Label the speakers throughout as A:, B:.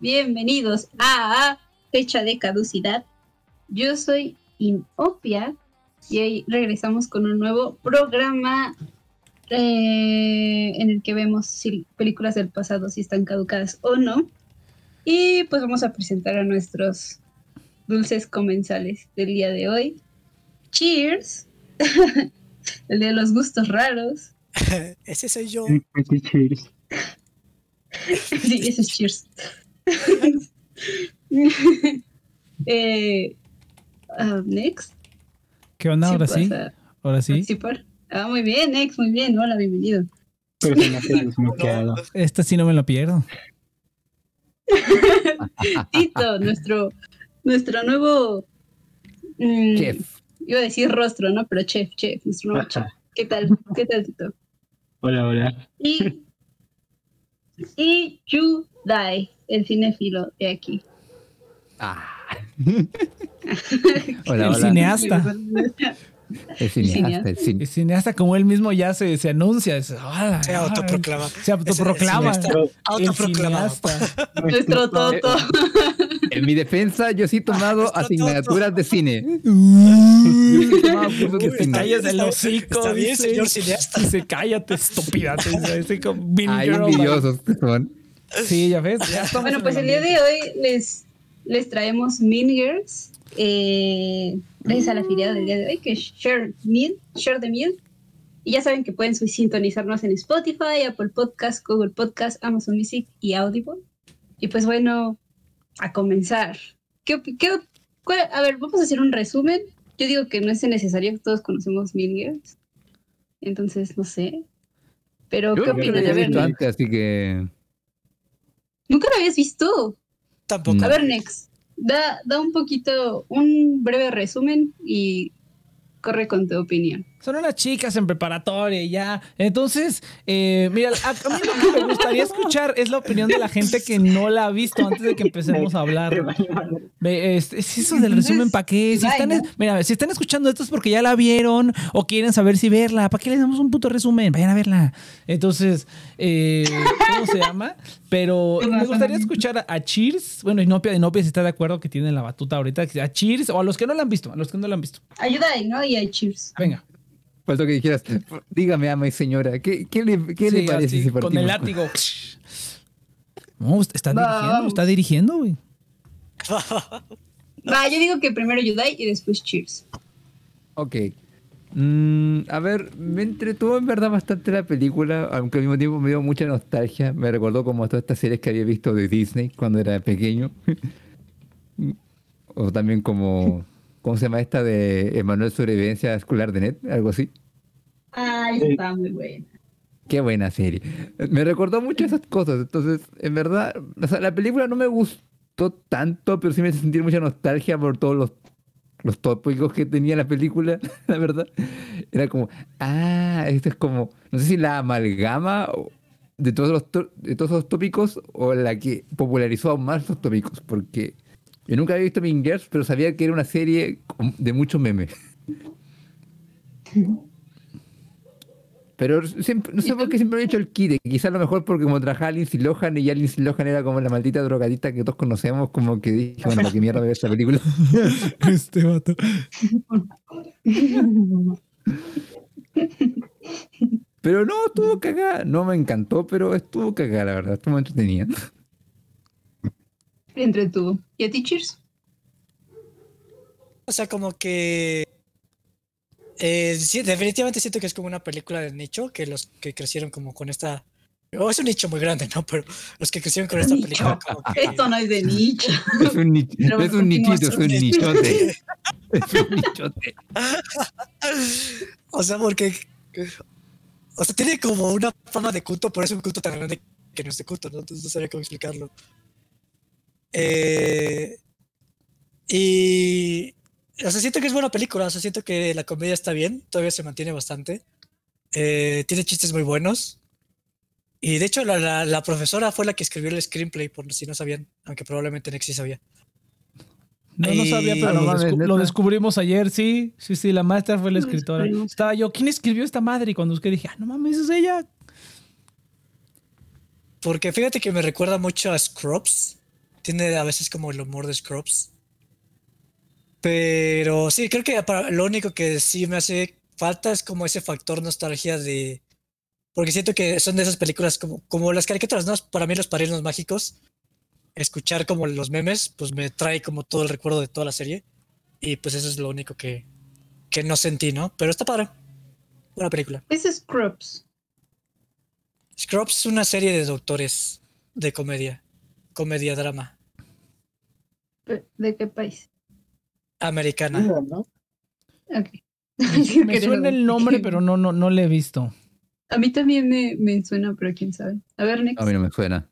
A: bienvenidos a Fecha de Caducidad. Yo soy Inopia y hoy regresamos con un nuevo programa eh, en el que vemos si películas del pasado si están caducadas o no. Y pues vamos a presentar a nuestros dulces comensales del día de hoy. Cheers. el de los gustos raros.
B: Ese soy yo.
C: cheers.
A: sí, ese es cheers. eh, uh, next.
D: ¿Qué onda? Ahora sí. Ahora sí.
A: Por- Ah, muy bien, next, muy bien. Hola, bienvenido.
C: Pero.
D: Esta sí no me lo pierdo.
A: Tito, nuestro, nuestro nuevo. mm,
E: Chef.
A: Iba a decir rostro, ¿no? Pero chef, chef, nuestro nuevo chef. ¿Qué tal? ¿Qué tal, Tito?
C: Hola, hola.
A: Y. Y Yu Dai, el cinéfilo de aquí.
E: Ah. hola,
D: El
E: hola.
D: cineasta.
E: El cineasta, el cine.
D: El cineasta, como él mismo ya se, se anuncia. es, "Hola,
B: Se
D: ay".
B: autoproclama.
D: Se autoproclama.
B: Autoproclamado.
A: Nuestro Toto.
E: En mi defensa, yo sí he tomado
B: Está
E: asignaturas de cine. Yo sí he tomado cursos de cine.
D: calles el hocico.
B: está bien,
D: dice.
B: señor cineasta.
D: Dice, cállate, estúpida.
E: Ay, envidiosos que son.
D: Sí, ya ves. Ya
A: Bueno,
D: en
A: pues el día de hoy les, les traemos Mean Girls. Eh, gracias a la afiliada del día de hoy, que es Share, Mean, Share the Mean. Y ya saben que pueden sintonizarnos en Spotify, Apple Podcast, Google Podcast, Amazon Music y Audible. Y pues bueno, a comenzar. ¿Qué, qué cuál- a ver, vamos a hacer un resumen. Yo digo que no es necesario que todos conocemos Mean Girls. Entonces, no sé. Pero,
E: Yo
A: ¿qué
E: no lo había visto antes, así que.
A: nunca lo habías visto.
B: Tampoco.
E: No.
A: A ver, Nex, da, da un poquito, un breve resumen y corre con tu opinión.
D: Son unas chicas en preparatoria y ya. Entonces, eh, mira, a, a mí lo que me gustaría escuchar es la opinión de la gente que no la ha visto antes de que empecemos a hablar. Ve, Es, es eso del resumen, ¿para qué? Si están, mira, si están escuchando esto es porque ya la vieron o quieren saber si verla. ¿Para qué les damos un puto resumen? Vayan a verla. Entonces, eh, ¿cómo se llama? Pero me gustaría escuchar a, a Cheers. Bueno, Inopia, Inopia si está de acuerdo que tiene la batuta ahorita. A Cheers o a los que no la han visto. A los que no la han visto.
A: Ayuda ahí, ¿no? Y hay cheers.
D: Venga.
E: Faltó que dijeras, dígame, ama y señora, ¿qué, qué le, qué le parece
D: así,
E: si
D: Con el látigo. No, está dirigiendo, está dirigiendo, güey.
A: Va, yo digo que primero Yudai y después cheers.
E: Ok. Mm, a ver, me entretuvo en verdad bastante la película, aunque al mismo tiempo me dio mucha nostalgia. Me recordó como todas estas series que había visto de Disney cuando era pequeño. o también como, ¿cómo se llama esta de Emanuel Sobrevivencia Escolar de Net? Algo así.
A: Ay, está muy buena.
E: Qué buena serie. Me recordó mucho esas cosas. Entonces, en verdad, o sea, la película no me gustó tanto, pero sí me hizo sentir mucha nostalgia por todos los, los tópicos que tenía la película, la verdad. Era como, ah, esto es como, no sé si la amalgama de todos los de todos esos tópicos o la que popularizó aún más esos tópicos, porque yo nunca había visto Mean Girls, pero sabía que era una serie de muchos memes. Pero siempre, no sé por qué siempre me he hecho el kit. Quizás a lo mejor porque como trabajaba Lindsay Lohan y ya Lindsay Lohan era como la maldita drogadita que todos conocemos, como que dije, bueno, ¿para qué mierda ver esta película?
D: Este vato.
E: Pero no, estuvo cagada. No me encantó, pero estuvo cagada, la verdad. Estuvo entretenida.
A: Entre tú. ¿Y a ti cheers?
B: O sea, como que. Eh, sí, definitivamente siento que es como una película de nicho, que los que crecieron como con esta. O es un nicho muy grande, ¿no? Pero los que crecieron con esta
A: Nicho.
B: película, como que.
A: Esto no es de nicho.
E: Es un, ni-
A: Pero
E: es un nichito, es un nichote. Es un nichote.
B: O sea, porque. O sea, tiene como una fama de culto, pero es un culto tan grande que no es de culto, ¿no? Entonces no sabía cómo explicarlo. Eh, y. O sea, siento que es buena película. O sea, siento que la comedia está bien, todavía se mantiene bastante. Eh, tiene chistes muy buenos. Y de hecho, la, la- la profesora fue la que escribió el screenplay, por si no sabían, aunque probablemente Nexi sabía.
D: No, no sabía, pero
E: no
D: lo, descubrimos ayer, sí. Sí, sí, la maestra fue la escritora. Estaba yo, ¿quién escribió esta madre? Y cuando busqué dije, ah, no mames, es ella.
B: Porque fíjate que me recuerda mucho a Scrubs. Tiene a veces como el humor de Scrubs. Pero sí, creo que para- lo único que sí me hace falta es como ese factor nostalgia de... Porque siento que son de esas películas como, como las caricaturas, ¿no? Para mí los padrinos mágicos, escuchar como los memes, pues me trae como todo el recuerdo de toda la serie. Y pues eso es lo único que, que no sentí, ¿no? Pero está padre. Buena película.
A: Es Scrubs.
B: Scrubs es una serie de doctores de comedia. Comedia drama.
A: Pe- ¿De qué país?
B: Americana.
F: ¿no?
A: Ok.
D: Me suena el nombre, pero no, no, no le he visto.
A: A mí también me, me suena, pero quién sabe. A ver, Nex,
E: A mí no me suena.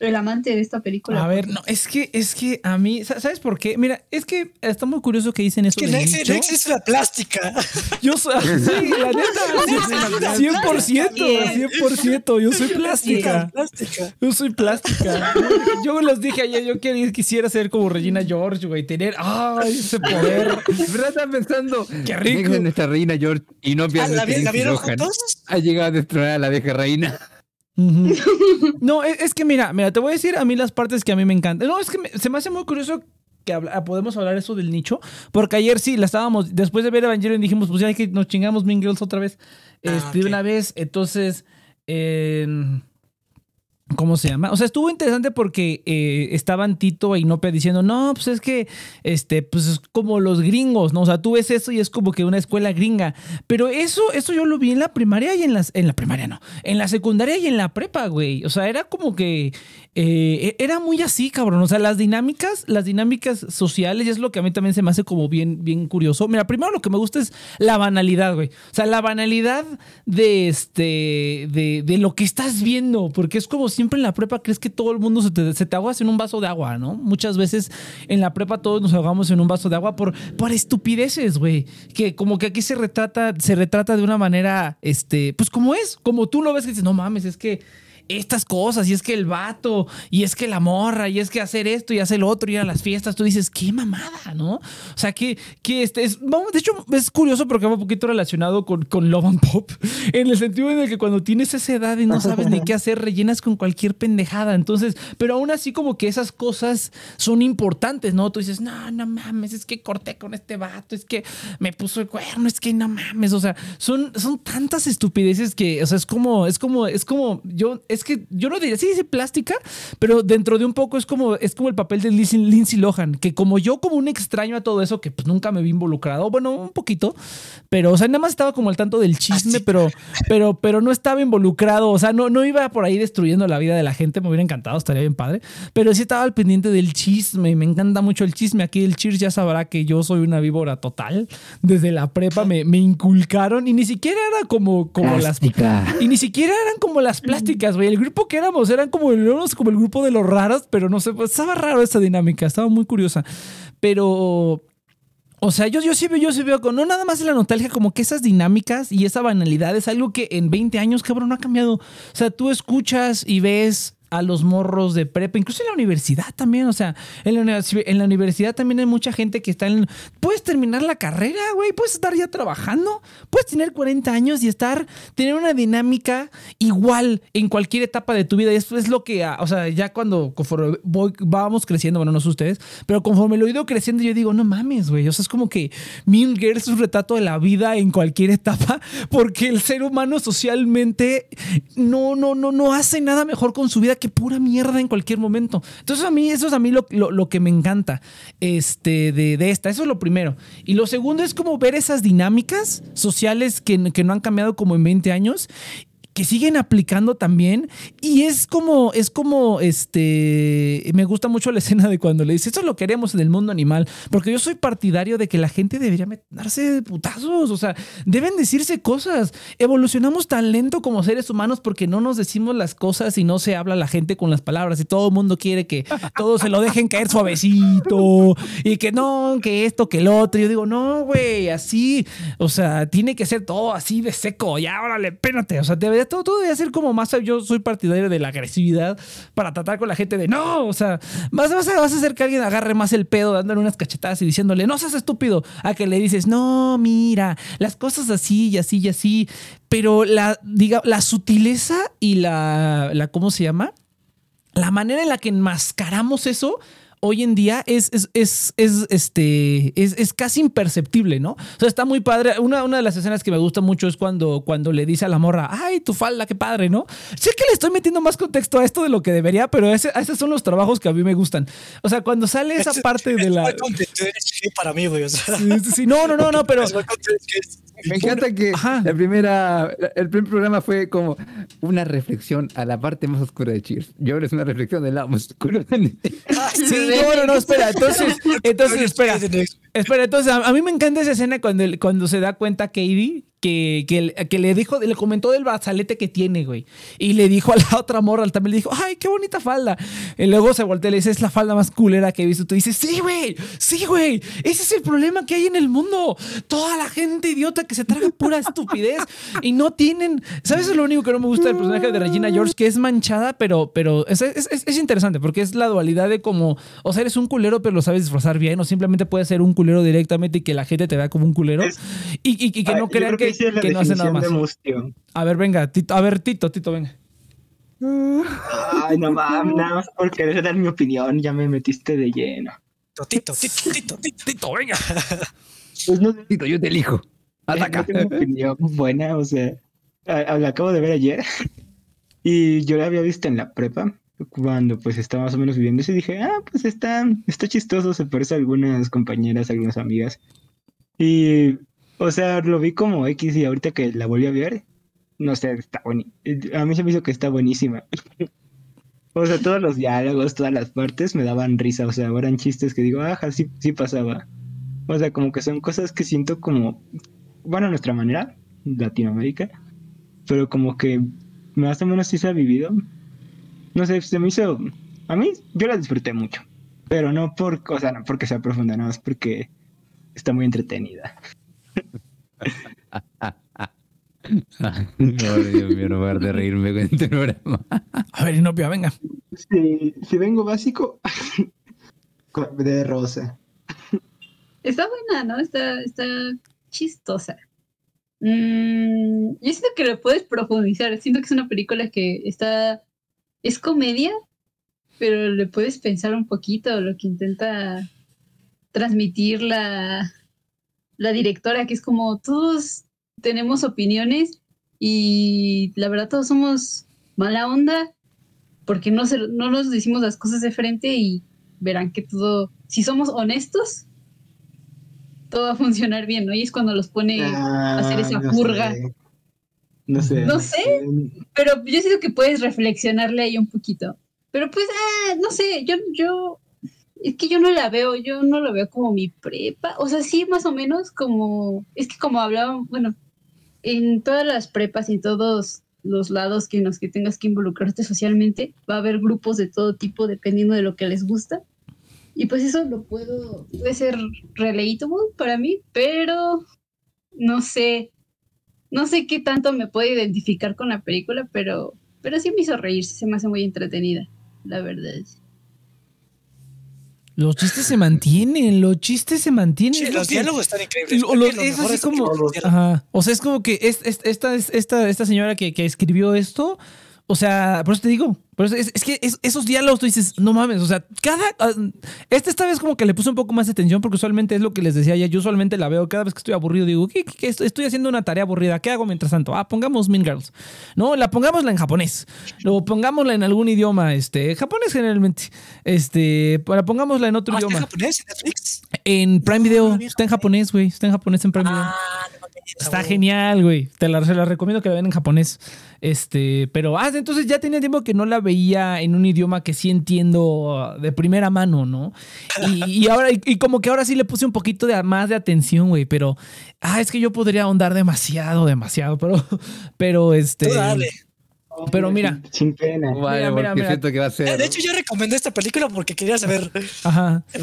A: El amante de esta película.
D: A ver, no, es que, es que a mí, sa- ¿sabes por qué? Mira, es que está muy curioso que dicen
B: Es
D: eso
B: que Lex, es la plástica.
D: Yo soy, sí, la neta, 100%, 100%, yo soy plástica.
B: plástica.
D: Yo soy plástica. Yo les dije ayer, yo quería- quisiera ser como Regina George, güey, tener, ay, ese poder.
E: ¿Verdad? Están pensando.
D: Qué rico.
E: Nuestra reina George y no
B: Ah,
E: pierdan
B: ¿La, vieron juntos?
E: Ha llegado a destronar a la vieja reina.
D: No, es, es que mira, mira, te voy a decir a mí las partes que a mí me encantan. No, es que me- se me hace muy curioso que habla- podemos hablar eso del nicho, porque ayer sí, la estábamos, después de ver Evangelion dijimos, pues ya hay que nos chingamos Mean Girls otra vez,
B: Ah,
D: este, de
B: ok.
D: una vez, entonces, en- ¿Cómo se llama? O sea, estuvo interesante porque eh, estaban Tito e Inopia diciendo, no, pues es que, este, pues es como los gringos, ¿no? O sea, tú ves eso y es como que una escuela gringa. Pero eso, eso yo lo vi en la primaria y en las, en la primaria no, en la secundaria y en la prepa, güey. O sea, era como que, eh, era muy así, cabrón. O sea, las dinámicas, las dinámicas sociales, y es lo que a mí también se me hace como bien, bien curioso. Mira, primero lo que me gusta es la banalidad, güey. O sea, la banalidad de este, de, de lo que estás viendo, porque es como siempre en la prepa crees que todo el mundo se te, se te ahogas en un vaso de agua, ¿no? Muchas veces en la prepa todos nos ahogamos en un vaso de agua por, por estupideces, güey. Que como que aquí se retrata, se retrata de una manera, este, pues como es, como tú lo ves que dices, no mames, es que estas cosas, y es que el vato, y es que la morra, y es que hacer esto y hacer lo otro, ir a las fiestas, tú dices, qué mamada, ¿no? O sea, que, que este es, de hecho, es curioso porque va un poquito relacionado con, con Love and Pop, en el sentido en el que cuando tienes esa edad y no sabes ni qué hacer, rellenas con cualquier pendejada. Entonces, pero aún así, como que esas cosas son importantes, ¿no? Tú dices, no, no mames, es que corté con este vato, es que me puso el cuerno, es que no mames, o sea, son, son tantas estupideces que, o sea, es como, es como, es como, yo, es que yo no diría, sí, dice plástica, pero dentro de un poco es como, es como el papel de Lindsay, Lindsay Lohan, que como yo, como un extraño a todo eso, que pues nunca me vi involucrado, bueno, un poquito, pero, o sea, nada más estaba como al tanto del chisme, pero, pero, pero no estaba involucrado, o sea, no, no iba por ahí destruyendo la vida de la gente, me hubiera encantado, estaría bien padre, pero sí estaba al pendiente del chisme, y me encanta mucho el chisme, aquí el Cheers ya sabrá que yo soy una víbora total, desde la prepa me, me inculcaron y ni siquiera era como, como las...
E: Plástica.
D: Y ni siquiera eran como las plásticas, güey. El grupo que éramos eran como, como el grupo de los raros, pero no sé, pues, estaba raro esta dinámica, estaba muy curiosa. Pero, o sea, yo, yo sí veo, yo sí veo, con, no nada más en la nostalgia, como que esas dinámicas y esa banalidad es algo que en 20 años, cabrón, no ha cambiado. O sea, tú escuchas y ves a los morros de prepa, incluso en la universidad también, o sea, en la, en la universidad también hay mucha gente que está en... Puedes terminar la carrera, güey, puedes estar ya trabajando, puedes tener 40 años y estar, tener una dinámica igual en cualquier etapa de tu vida. Y esto es lo que, ah, o sea, ya cuando conforme voy, vamos creciendo, bueno, no sé ustedes, pero conforme lo he ido creciendo, yo digo, no mames, güey, o sea, es como que Mean Girls es un retrato de la vida en cualquier etapa, porque el ser humano socialmente no, no, no, no hace nada mejor con su vida que pura mierda en cualquier momento. Entonces a mí, eso es a mí lo, lo- lo que me encanta este, de, de esta. Eso es lo primero. Y lo segundo es como ver esas dinámicas sociales que, que no han cambiado como en 20 años que siguen aplicando también. Y es como es como este me gusta mucho la escena de cuando le dice esto lo queremos en el mundo animal porque yo soy partidario de que la gente debería darse de putazos o sea deben decirse cosas. Evolucionamos tan lento como seres humanos porque no nos decimos las cosas y no se habla la gente con las palabras y todo el mundo quiere que todos se lo dejen caer suavecito y que no que esto que el otro. Yo digo no güey así o sea tiene que ser todo así de seco. Ya órale pénate o sea todo, todo debería ser como más yo soy partidario de la agresividad para tratar con la gente de no o sea vas, vas, a, vas a hacer que alguien agarre más el pedo dándole unas cachetadas y diciéndole no seas estúpido a que le dices no mira las cosas así y así y así pero la diga la sutileza y la la cómo se llama la manera en la que enmascaramos eso hoy en día es, es, es, es, este, es, es casi imperceptible, ¿no? O sea, está muy padre. Una, una de las escenas que me gusta mucho es cuando, cuando le dice a la morra, ay, tu falda, qué padre, ¿no? Sé que le estoy metiendo más contexto a esto de lo que debería, pero ese, esos son los trabajos que a mí me gustan. O sea, cuando sale esa parte de
B: es
D: la...
B: muy contento, eres gay para mí, güey. O sea,
D: Sí, sí, sí, no, no, no, no, pero...
B: es muy contento, que es-
E: Me encanta que
D: Ajá.
E: la primera, el primer programa fue como una reflexión a la parte más oscura de Cheers. Y ahora es una reflexión del lado más oscuro.
B: Ah,
D: Sí, no, no, no, espera. Entonces, entonces, espera. Espera, entonces, a, a mí me encanta esa escena cuando, cuando se da cuenta Katie que, que, que le dijo, le comentó del brazalete que tiene, güey. Y le dijo a la otra morra, también le dijo, ay, qué bonita falda. Y luego se voltea y le dice, es la falda más culera que he visto. Tú dices, sí, güey, sí, güey. Ese es el problema que hay en el mundo. Toda la gente idiota que se traga pura estupidez y no tienen. ¿Sabes? Eso es lo único que no me gusta del personaje de Regina George, que es manchada, pero, pero es, es- es- es interesante porque es la dualidad de como, o sea, eres un culero, pero lo sabes disfrazar bien, o simplemente puedes ser un culero directamente y que la gente te vea como un culero
C: Es-
D: y, y- y que
C: Ah,
D: no crean que,
C: esa es la
D: que no hace nada más.
C: de mustio.
D: A ver, venga, Tito, a ver, Tito, Tito, venga.
C: Ay, no mames, nada más por querer dar mi opinión, ya me metiste de lleno.
B: Tito, Tito, Tito, Tito.
D: Tito, venga.
C: Pues no,
E: Tito, yo te elijo.
C: no
E: Ataca.
C: tengo opinión buena, o sea, la acabo de ver ayer y yo la había visto en la prepa cuando pues estaba más o menos viviendo eso y dije, ah, pues está, está chistoso, se parece a algunas compañeras, a algunas amigas. Y, o sea, lo vi como X y ahorita que la volví a ver, no sé, está buenísima. A mí se me hizo que está buenísima. O sea, todos los diálogos, todas las partes me daban risa, o sea, eran chistes que digo, ajá, sí, sí pasaba. O sea, como que son cosas que siento como, bueno, a nuestra manera, Latinoamérica, pero como que más o menos sí se ha vivido. No sé, se me hizo, a mí, yo la disfruté mucho, pero no por, o sea, no porque sea profunda, nada más porque está muy entretenida.
E: No, Dios mío, no voy a de reírme con este programa.
D: A ver, Inopia, venga.
C: Si, si vengo básico, de rosa.
A: Está buena, ¿no? Está, está chistosa. Mm, yo siento que lo puedes profundizar. Siento que es una película que está. Es comedia, pero le puedes pensar un poquito lo que intenta transmitir la, la directora, que es como todos tenemos opiniones y la verdad todos somos mala onda porque no, se, no nos decimos las cosas de frente y verán que todo, si somos honestos, todo va a funcionar bien, ¿no? Y es cuando los pone a hacer esa
C: Ah, no
A: purga.
C: sé. No sé.
A: No sé. Pero yo siento que puedes reflexionarle ahí un poquito. Pero pues, ah, no sé, yo, yo, es que yo no la veo, yo no lo veo como mi prepa. O sea, sí, más o menos como, es que como hablaban, bueno, en todas las prepas y en todos los lados que en los que tengas que involucrarte socialmente, va a haber grupos de todo tipo dependiendo de lo que les gusta. Y pues eso lo puedo, puede ser relatable para mí, pero no sé, no sé qué tanto me puedo identificar con la película, pero, pero sí me hizo reír, se me hace muy entretenida, la verdad.
D: Los chistes se mantienen, los chistes se mantienen.
B: Sí, los diálogos están increíbles.
D: Lo- lo- es así como. Ajá. O sea, es como que es, es- esta, es- esta, esta señora que, que escribió esto. O sea, por eso te digo. Por eso es, es que es- esos diálogos tú dices, no mames. O sea, cada. Este esta vez como que le puse un poco más de atención porque usualmente es lo que les decía ya. Yo usualmente la veo cada vez que estoy aburrido. Digo, ¿qué, qué- qué estoy, haciendo una tarea aburrida. ¿Qué hago mientras tanto? Ah, pongamos Mean Girls. No, la pongámosla en japonés. O pongámosla en algún idioma. Este, japonés generalmente. Este, para pongámosla en otro
B: Ah, ¿está en
D: idioma.
B: japonés en Netflix?
D: En Prime Video. Está en japonés, güey. Está en japonés en Prime Video.
B: Ah, no mames,
D: Está genial, güey. Te la, se la recomiendo que la vean en japonés. Este, pero ah, entonces ya tenía tiempo que no la veía en un idioma que sí entiendo de primera mano, ¿no? Y, y ahora, y, y como que ahora sí le puse un poquito de más de atención, güey. Pero ah, es que yo podría ahondar demasiado, demasiado, pero, pero este.
B: Tú dale.
D: Pero mira.
C: Sin pena.
E: Vale,
D: mira,
E: porque
D: mira.
E: siento que va a ser.
B: De hecho, yo recomendé esta película porque quería saber
D: Ajá.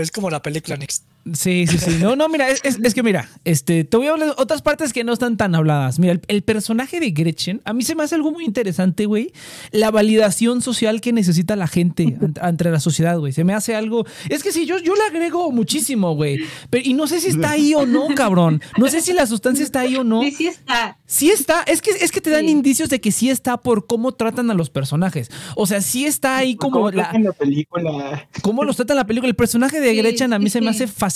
B: Es como la película Next.
D: Sí, sí, sí. No, no, mira, es, es- es que mira, este, te voy a hablar de otras partes que no están tan habladas. Mira, el, el personaje de Gretchen, a mí se me hace algo muy interesante, güey. La validación social que necesita la gente ante la sociedad, güey. Se me hace algo. Es que sí, yo, yo le agrego muchísimo, güey. Pero, y no sé si está ahí o no, cabrón. No sé si la sustancia está ahí o no.
A: Sí, sí está.
D: Sí está, es que, es que te dan
A: Sí.
D: indicios de que sí está por cómo tratan a los personajes. O sea, sí está ahí como
C: ¿Cómo
D: la,
C: tratan la película?
D: cómo los trata en la película. El personaje de
A: Sí,
D: Gretchen a mí
A: sí,
D: se me hace fascinante.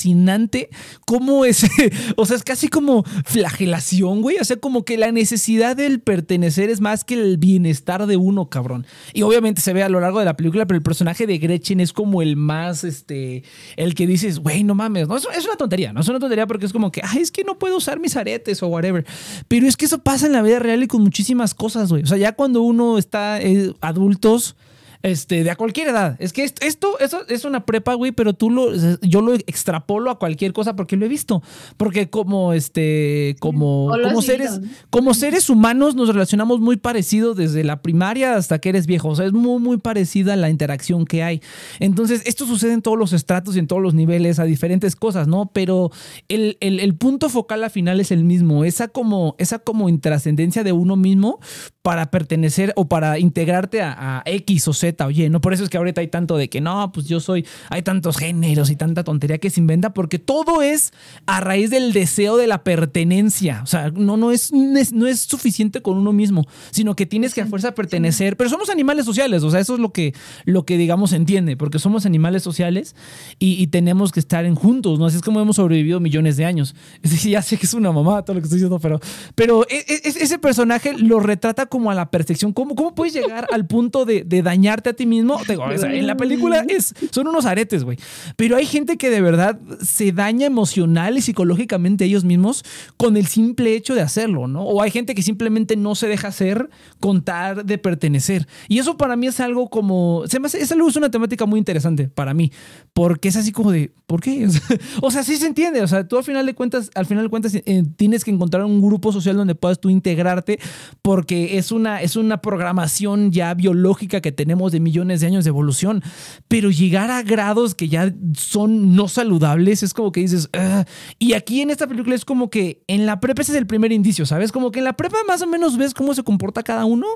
D: Cómo es, o sea, es casi como flagelación, güey. O sea, como que la necesidad del pertenecer es más que el bienestar de uno, cabrón. Y obviamente se ve a lo largo de la película, pero el personaje de Gretchen es como el más, este, el que dices, güey, no mames, no, es, es una tontería, no es una tontería porque es como que, ay, es que no puedo usar mis aretes o whatever. Pero es que eso pasa en la vida real y con muchísimas cosas, güey. O sea, ya cuando uno está eh, adultos, este, de a cualquier edad. Es que esto, esto eso es una prepa, güey, pero tú lo, yo lo extrapolo a cualquier cosa porque lo he visto. Porque como, este, como, como seres, como seres humanos nos relacionamos muy parecido desde la primaria hasta que eres viejo. O sea, es muy, muy parecida la interacción que hay. Entonces, esto sucede en todos los estratos y en todos los niveles, a diferentes cosas, ¿no? Pero el, el- el punto focal al final es el mismo. Esa como, esa como intrascendencia de uno mismo para pertenecer o para integrarte a, a X o Z o Y, ¿no? Por eso es que ahorita hay tanto de que no, pues yo soy, hay tantos géneros y tanta tontería que se inventa porque todo es a raíz del deseo de la pertenencia. O sea, no, no, es, no es, suficiente con uno mismo, sino que tienes que a fuerza pertenecer. Pero somos animales sociales, o sea, eso es lo que, lo que digamos entiende, porque somos animales sociales y, y tenemos que estar en juntos, ¿no? Así es como hemos sobrevivido millones de años. Es decir, ya sé que es una mamá todo lo que estoy diciendo, pero, pero e- e- ese personaje lo retrata como a la perfección. ¿Cómo, cómo puedes llegar al punto de, de dañarte a ti mismo? Te digo, o sea, en la película es, son unos aretes, güey. Pero hay gente que de verdad se daña emocional y psicológicamente ellos mismos con el simple hecho de hacerlo, ¿no? O hay gente que simplemente no se deja hacer contar de pertenecer. Y eso para mí es algo como, se me hace, es algo, es una temática muy interesante para mí, porque es así como de, ¿por qué? O sea, o sea, sí se entiende, o sea, tú al final de cuentas, al final de cuentas eh, tienes que encontrar un grupo social donde puedas tú integrarte, porque es una, es una programación ya biológica que tenemos de millones de años de evolución, pero llegar a grados que ya son no saludables es como que dices, "Ah". y aquí en esta película es como que en la prepa ese es el primer indicio, ¿sabes? Como que en la prepa más o menos ves cómo se comporta cada uno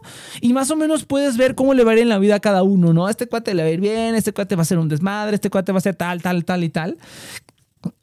D: y más o menos puedes ver cómo le va a ir en la vida a cada uno, ¿no? Este cuate le va a ir bien, este cuate va a ser un desmadre, este cuate va a ser tal, tal, tal y tal.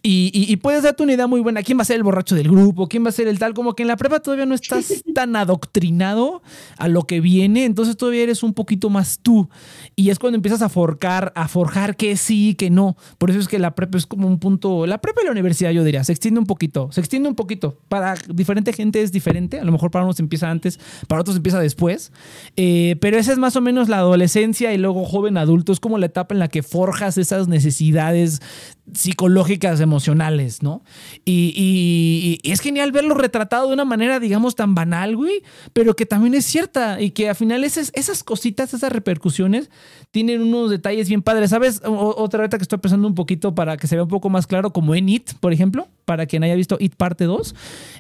D: Y, y- y puedes darte una idea muy buena. ¿Quién va a ser el borracho del grupo? ¿Quién va a ser el tal? Como que en la prepa todavía no estás tan adoctrinado a lo que viene. Entonces todavía eres un poquito más tú. Y es cuando empiezas a forjar, a forjar que sí, que no. Por eso es que la prepa es como un punto. La prepa y la universidad, yo diría, se extiende un poquito. Se extiende un poquito. Para diferente gente es diferente. A lo mejor para unos empieza antes, para otros empieza después. Eh, pero esa es más o menos la adolescencia y luego joven adulto. Es como la etapa en la que forjas esas necesidades psicológicas, emocionales, ¿no? Y, es genial verlo retratado de una manera, digamos, tan banal, güey, pero que también es cierta y que al final esas, esas cositas, esas repercusiones, tienen unos detalles bien padres. ¿Sabes? O- otra vez que estoy pensando un poquito para que se vea un poco más claro, como en It, por ejemplo, para quien haya visto It parte 2.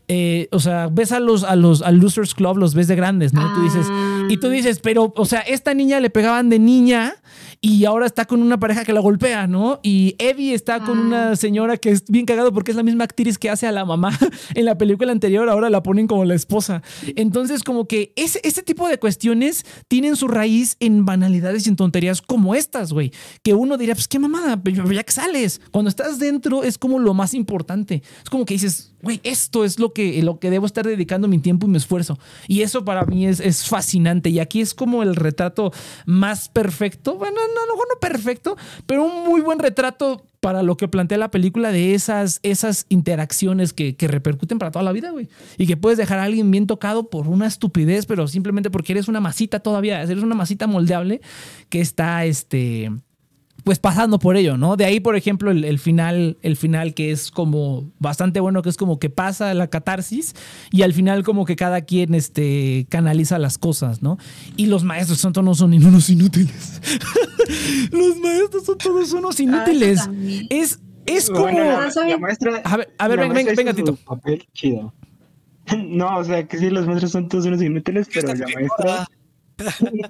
D: eh, o sea, ves a los, a los al Losers Club, los ves de grandes, ¿no? Tú dices, y tú dices, pero, o sea, esta niña le pegaban de niña y ahora está con una pareja que la golpea, ¿no? Y Evie está con una señora que es bien cagado porque es la misma actriz que hace a la mamá en la película anterior, ahora la ponen como la esposa. Entonces, como que ese, ese tipo de cuestiones tienen su raíz en banalidades y en tonterías como estas, güey. Que uno diría, pues qué mamada, pero ya que sales. Cuando estás dentro es como lo más importante. Es como que dices, güey, esto es lo que, lo que debo estar dedicando mi tiempo y mi esfuerzo. Y eso para mí es, es fascinante. Y aquí es como el retrato más perfecto. Bueno, no, mejor no perfecto, pero un muy buen retrato para lo que plantea la película de esas, esas interacciones que, que repercuten para toda la vida, güey. Y que puedes dejar a alguien bien tocado por una estupidez, pero simplemente porque eres una masita todavía, eres una masita moldeable que está, este, pues pasando por ello, ¿no? De ahí, por ejemplo, el, el final, el final que es como bastante bueno, que es como que pasa la catarsis y al final como que cada quien este, canaliza las cosas, ¿no? Y los maestros son todos son unos inútiles. los maestros son todos unos inútiles.
A: Ah, también.
D: es, es como...
C: Bueno, la,
A: ¿saben?
C: la maestra.
D: A ver, a ver,
C: la
D: venga, venga, venga, Tito.
C: papel chido. No, o sea, que sí, los maestros son todos unos inútiles, pero la maestra,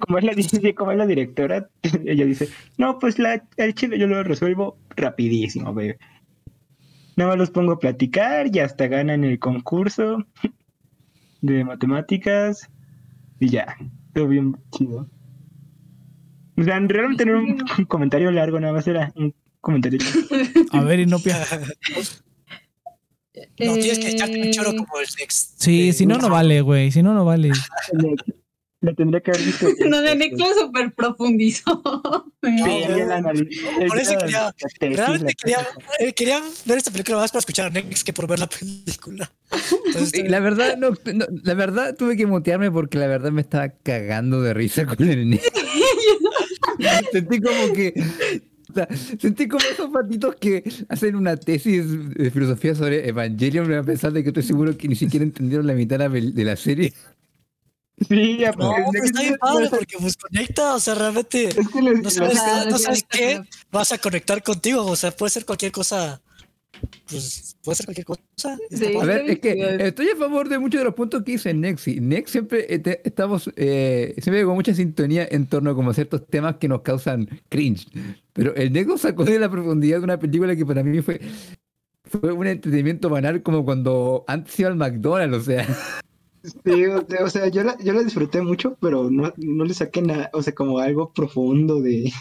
C: como es la, di- como es la directora, ella dice, no, pues la, el chile yo lo resuelvo rapidísimo, bebé. Nada más los pongo a platicar y hasta ganan el concurso de matemáticas y ya, todo bien chido. O sea, realmente no era un, comentario largo, nada más era un comentario.
D: A ver, Inopia.
B: No, tienes que echarte un choro
A: Eh,
B: como el Next.
D: Sí, si no, no vale, güey. Si no, no vale.
C: La tendría que haber visto.
A: No, de Next lo super profundizó.
C: Sí,
B: No,
C: el análisis.
B: por eso quería- Realmente quería, eh, quería ver esta película más para escuchar a Next que por ver la película. Entonces,
E: Sí, La verdad, no, no, la verdad tuve que mutearme porque la verdad me estaba cagando de risa con el niño. Sentí como que. o sea, sentí como esos patitos que hacen una tesis de filosofía sobre Evangelion, a pesar de que estoy seguro que ni siquiera entendieron la mitad de la serie.
C: Sí,
B: no, pero está bien padre porque pues conecta, o sea, realmente
C: Es que les-
B: no sabes, no sabes qué vas a conectar contigo, o sea, puede ser cualquier cosa, pues puede ser cualquier cosa.
A: Sí.
E: A ver, es que estoy a favor de muchos de los puntos que dice Nexi. Nex siempre eh, estamos eh, siempre con mucha sintonía en torno a como ciertos temas que nos causan cringe. Pero el Nex nos sacó de la profundidad de una película que para mí fue, fue un entretenimiento banal como cuando antes iba al McDonald's, o sea.
C: Sí, o sea, o sea, yo la, yo la disfruté mucho, pero no, no le saqué nada, o sea, como algo profundo de,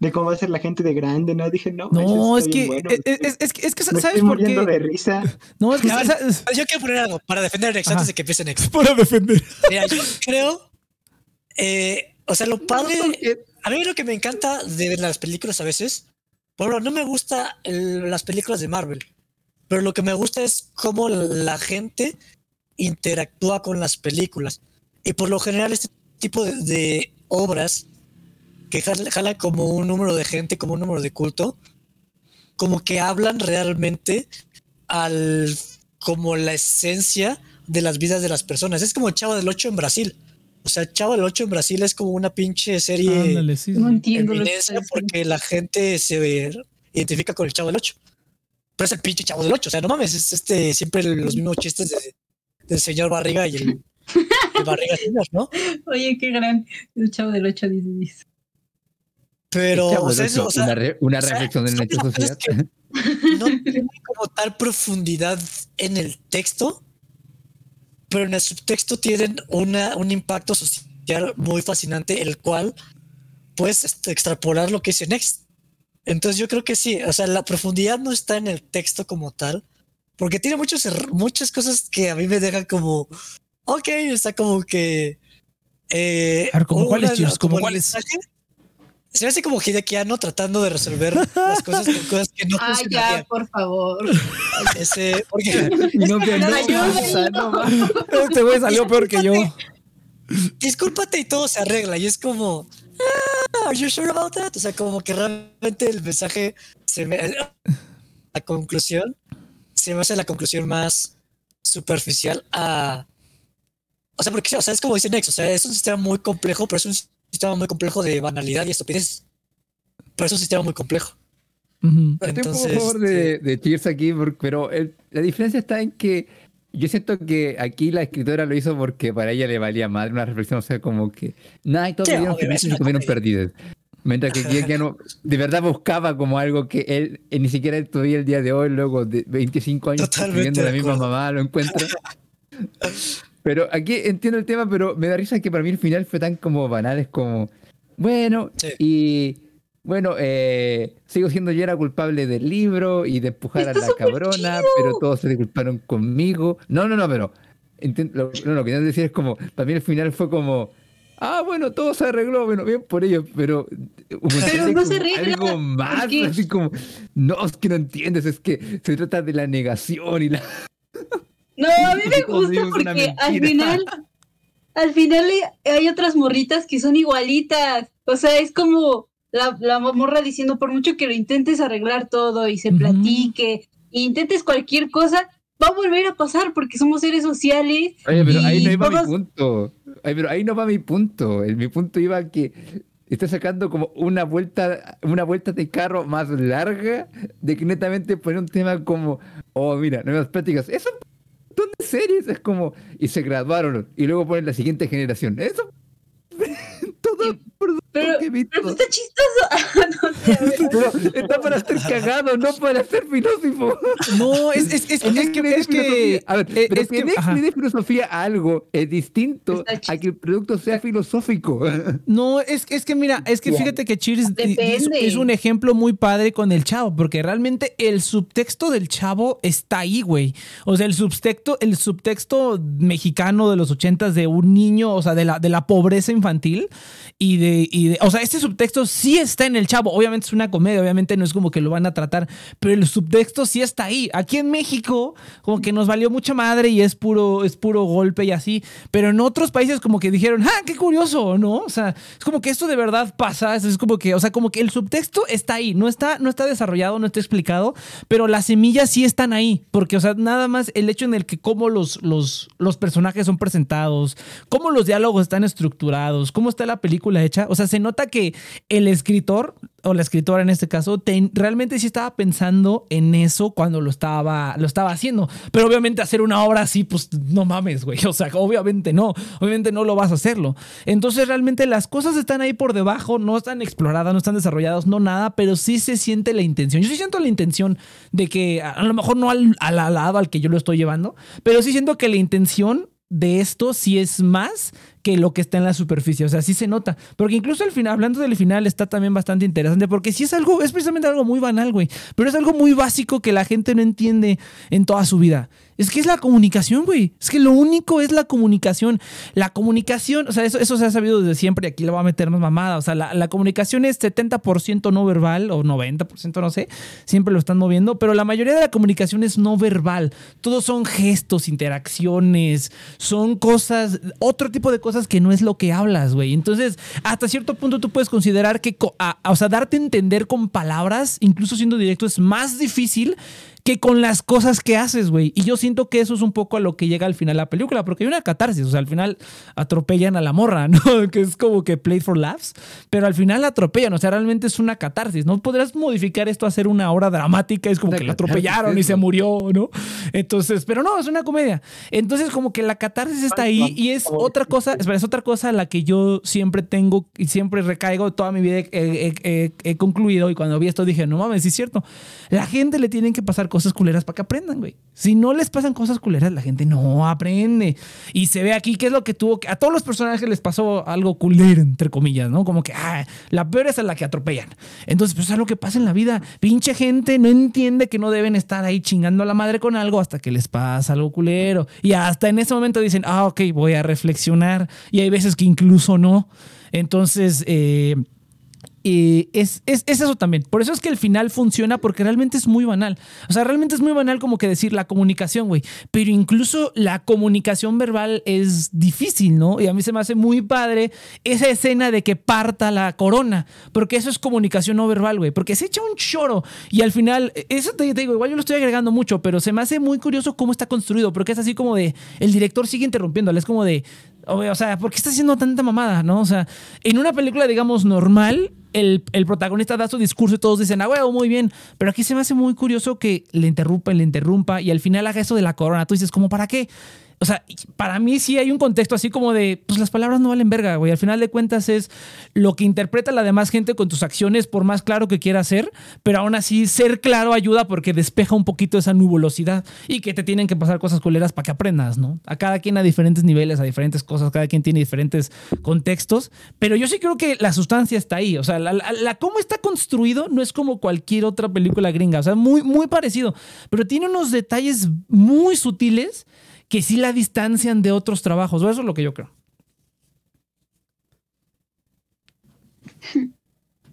C: de cómo va a ser la gente de grande, ¿no? Dije, no,
D: No, es que,
C: bueno,
D: es, es- es que, es que,
C: me
D: ¿sabes
C: estoy
D: por qué?
C: de risa.
D: No, es que.
B: Yo quiero poner algo para defender a Next
D: Ajá.
B: antes de que empiece Next.
D: Para defender.
B: Mira, yo creo, eh, o sea, lo padre,
E: porque-
B: a mí lo que me encanta de las películas a veces, por ejemplo, no me gusta el- las películas de Marvel, pero lo que me gusta es cómo la gente interactúa con las películas. Y por lo general este tipo de, de obras que jala, jala como un número de gente, como un número de culto, como que hablan realmente al como la esencia de las vidas de las personas. Es como el Chavo del 8 en Brasil. O sea, el Chavo del 8 en Brasil es como una pinche serie
D: Ándale, sí, sí.
A: No entiendo
B: porque la gente se identifica con el Chavo del 8. Pero es el pinche Chavo del 8. O sea, no mames, es este siempre los mismos chistes de- del señor Barriga y el, el Barriga Señor, ¿no?
A: Oye, qué gran. El chavo del 8 dice. dice.
B: Pero,
E: Chavo
B: o sea,
E: del
B: eso,
E: Ocho,
B: o sea,
E: una, re- una
B: o sea,
E: reflexión de nuestra sociedad.
B: no tiene como tal profundidad en el texto, pero en el subtexto tienen una, un impacto social muy fascinante, el cual puedes este, extrapolar lo que dice Next. Entonces yo creo que sí, o sea, la profundidad no está en el texto como tal, porque tiene muchos muchas cosas que a mí me dejan como, ok, está como que... Eh,
D: A ver, ¿como
B: una-
D: cuáles, Cheers? ¿Como
B: el
D: cuáles?
B: Se me hace como Hidekiano tratando de resolver las cosas con cosas que no
A: Ah, ya, por favor.
B: Ese, porque
E: no, que no, no, no,
D: Este güey salió peor que yo.
B: discúlpate y todo se arregla. Y es como, "Ah, ¿Are you sure about that? O sea, como que realmente el mensaje se me. La conclusión se me hace la conclusión más superficial a. O sea, porque o sea, es como dice Nex, o sea, es un sistema muy complejo, pero es un sistema muy complejo de banalidad y estupidez. Pero es un sistema muy complejo.
D: Ujú.
E: Estoy un poco a
B: Entonces,
E: favor de, de Cheers aquí, pero el- la diferencia está en que yo siento que aquí la escritora lo hizo porque para ella le valía madre una reflexión, o sea, como que nada, y todos
B: Sí,
E: vivieron
B: obvio, es
E: felices y
B: comedia.
E: perdidas. Mientras que no, de verdad buscaba como algo que él, eh, ni siquiera él todavía el día de hoy, luego de 25 años viviendo la misma mamá, lo encuentra. Pero aquí entiendo el tema, pero me da risa que para mí el final fue tan como banal, es como, bueno,
B: Sí.
E: y bueno, eh, sigo siendo yo era culpable del libro y de empujar a la cabrona, pero todos se disculparon conmigo. No, no, no, pero lo, no, lo que quiero decir es como, para mí el final fue como, ah, bueno, todo se arregló, bueno, bien por ellos, pero... hubo
A: Pero no se arregla,
E: Algo más,
A: porque-
E: así como, no, es que no entiendes, es que se trata de la negación y la...
A: No, a mí me gusta porque al final, al final hay otras morritas que son igualitas. O sea, es como la, la morra diciendo, por mucho que lo intentes arreglar todo y se platique, e intentes cualquier cosa, va a volver a pasar porque somos seres sociales.
E: Oye, pero ahí no iba
A: todos-
E: mi punto. Ay, pero ahí no va mi punto. Mi punto iba a que está sacando como una vuelta, una vuelta de carro más larga de que netamente poner un tema como, oh, mira, nuevas prácticas. Eso montón de series es como, y se graduaron, y luego ponen la siguiente generación. Eso todo
A: Pero,
E: ¿Qué mito?
A: pero está chistoso. no sé, a ver.
E: Pero está para ser cagado, no para ser filósofo.
D: No, es, es, es, es que,
E: dé
D: es que,
E: filosofía- a ver,
D: eh,
E: pero
D: es
E: que
D: que-
E: le dé filosofía a algo es distinto
A: Está
E: a que el producto sea filosófico.
D: No, es, es que mira, es que fíjate que Cheers es un ejemplo muy padre con el chavo, porque realmente el subtexto del chavo está ahí, güey. O sea, el subtexto, el subtexto mexicano de los ochentas de un niño, o sea, de la, de la pobreza infantil y de, de, o sea, este subtexto sí está en el chavo. Obviamente es una comedia, obviamente no es como que lo van a tratar, pero el subtexto sí está ahí. Aquí en México, como que nos valió mucha madre y es puro, es puro golpe y así, pero en otros países como que dijeron, ah, qué curioso, ¿no? O sea, es como que esto de verdad pasa, es como que, o sea, como que el subtexto está ahí, no está, no está desarrollado, no está explicado, pero las semillas sí están ahí, porque, o sea, nada más el hecho en el que cómo los, los, los personajes son presentados, cómo los diálogos están estructurados, cómo está la película hecha, o sea, se nota que el escritor o la escritora en este caso, te- realmente sí estaba pensando en eso cuando lo estaba, lo estaba haciendo. Pero obviamente hacer una obra así, pues no mames, güey. O sea, obviamente no. Obviamente no lo vas a hacerlo. Entonces realmente las cosas están ahí por debajo, no están exploradas, no están desarrolladas, no nada, pero sí se siente la intención. Yo sí siento la intención de que, a a lo mejor no al, al lado al que yo lo estoy llevando, pero sí siento que la intención de esto sí es más que lo que está en la superficie. O sea, sí se nota. Porque incluso al final, hablando del final, está también bastante interesante. Porque sí es algo, es precisamente algo muy banal, güey. Pero es algo muy básico que la gente no entiende en toda su vida. Es que es la comunicación, güey. Es que lo único es la comunicación. La comunicación, o sea, eso, eso se ha sabido desde siempre y aquí le voy a meter más mamada. O sea, la, la comunicación es 70% no verbal o 90%, no sé. Siempre lo están moviendo, pero la mayoría de la comunicación es no verbal. Todos son gestos, interacciones, son cosas, otro tipo de cosas que no es lo que hablas, güey. Entonces, hasta cierto punto tú puedes considerar que, o sea, darte a entender con palabras, incluso siendo directo, es más difícil que con las cosas que haces, güey. Y yo siento que eso es un poco a lo que llega al final la película, porque hay una catarsis, o sea, al final atropellan a la morra, ¿no? Que es como que played for laughs, pero al final la atropellan, o sea, realmente es una catarsis. No podrás modificar esto a hacer una obra dramática, es como que la atropellaron y se murió, ¿no? Entonces, pero no, es una comedia. Entonces, como que la catarsis está ahí y es otra cosa, espera, es otra cosa a la que yo siempre tengo y siempre recaigo, toda mi vida he, he- he- he concluido y cuando vi esto dije, no mames, sí es cierto. La gente le tienen que pasar cosas culeras para que aprendan, güey. Si no les pasan cosas culeras, la gente no aprende. Y se ve aquí qué es lo que tuvo que... A todos los personajes les pasó algo culero, entre comillas, ¿no? Como que, ah, la peor es a la que atropellan. Entonces, pues es algo que pasa en la vida. Pinche gente no entiende que no deben estar ahí chingando a la madre con algo hasta que les pasa algo culero. Y hasta en ese momento dicen, ah, ok, voy a reflexionar. Y hay veces que incluso no. Entonces, eh, es, es, es eso también. Por eso es que el final funciona porque realmente es muy banal. O sea, realmente es muy banal como que decir la comunicación, güey. Pero incluso la comunicación verbal es difícil, ¿no? Y a mí se me hace muy padre esa escena de que parta la corona. Porque eso es comunicación no verbal, güey. Porque se echa un choro. Y al final, eso te digo, igual yo lo estoy agregando mucho, pero se me hace muy curioso cómo está construido. Porque es así como de, el director sigue interrumpiéndole. Es como de, o sea, ¿por qué está haciendo tanta mamada, no? O sea, en una película, digamos, normal, el, el protagonista da su discurso y todos dicen, ah, huevo, muy bien. Pero aquí se me hace muy curioso que le interrumpa le interrumpa y al final haga eso de la corona. Tú dices, ¿cómo para qué? O sea, para mí sí hay un contexto así como de, pues las palabras no valen verga, güey. Al final de cuentas es lo que interpreta la demás gente con tus acciones, por más claro que quiera ser, pero aún así ser claro ayuda porque despeja un poquito esa nubulosidad y que te tienen que pasar cosas culeras para que aprendas, ¿no? A cada quien a diferentes niveles, a diferentes cosas, cada quien tiene diferentes contextos, pero yo sí creo que la sustancia está ahí. O sea, la, la- cómo está construido no es como cualquier otra película gringa, o sea, muy, muy parecido, pero tiene unos detalles muy sutiles que sí la distancian de otros trabajos. O eso es lo que yo creo.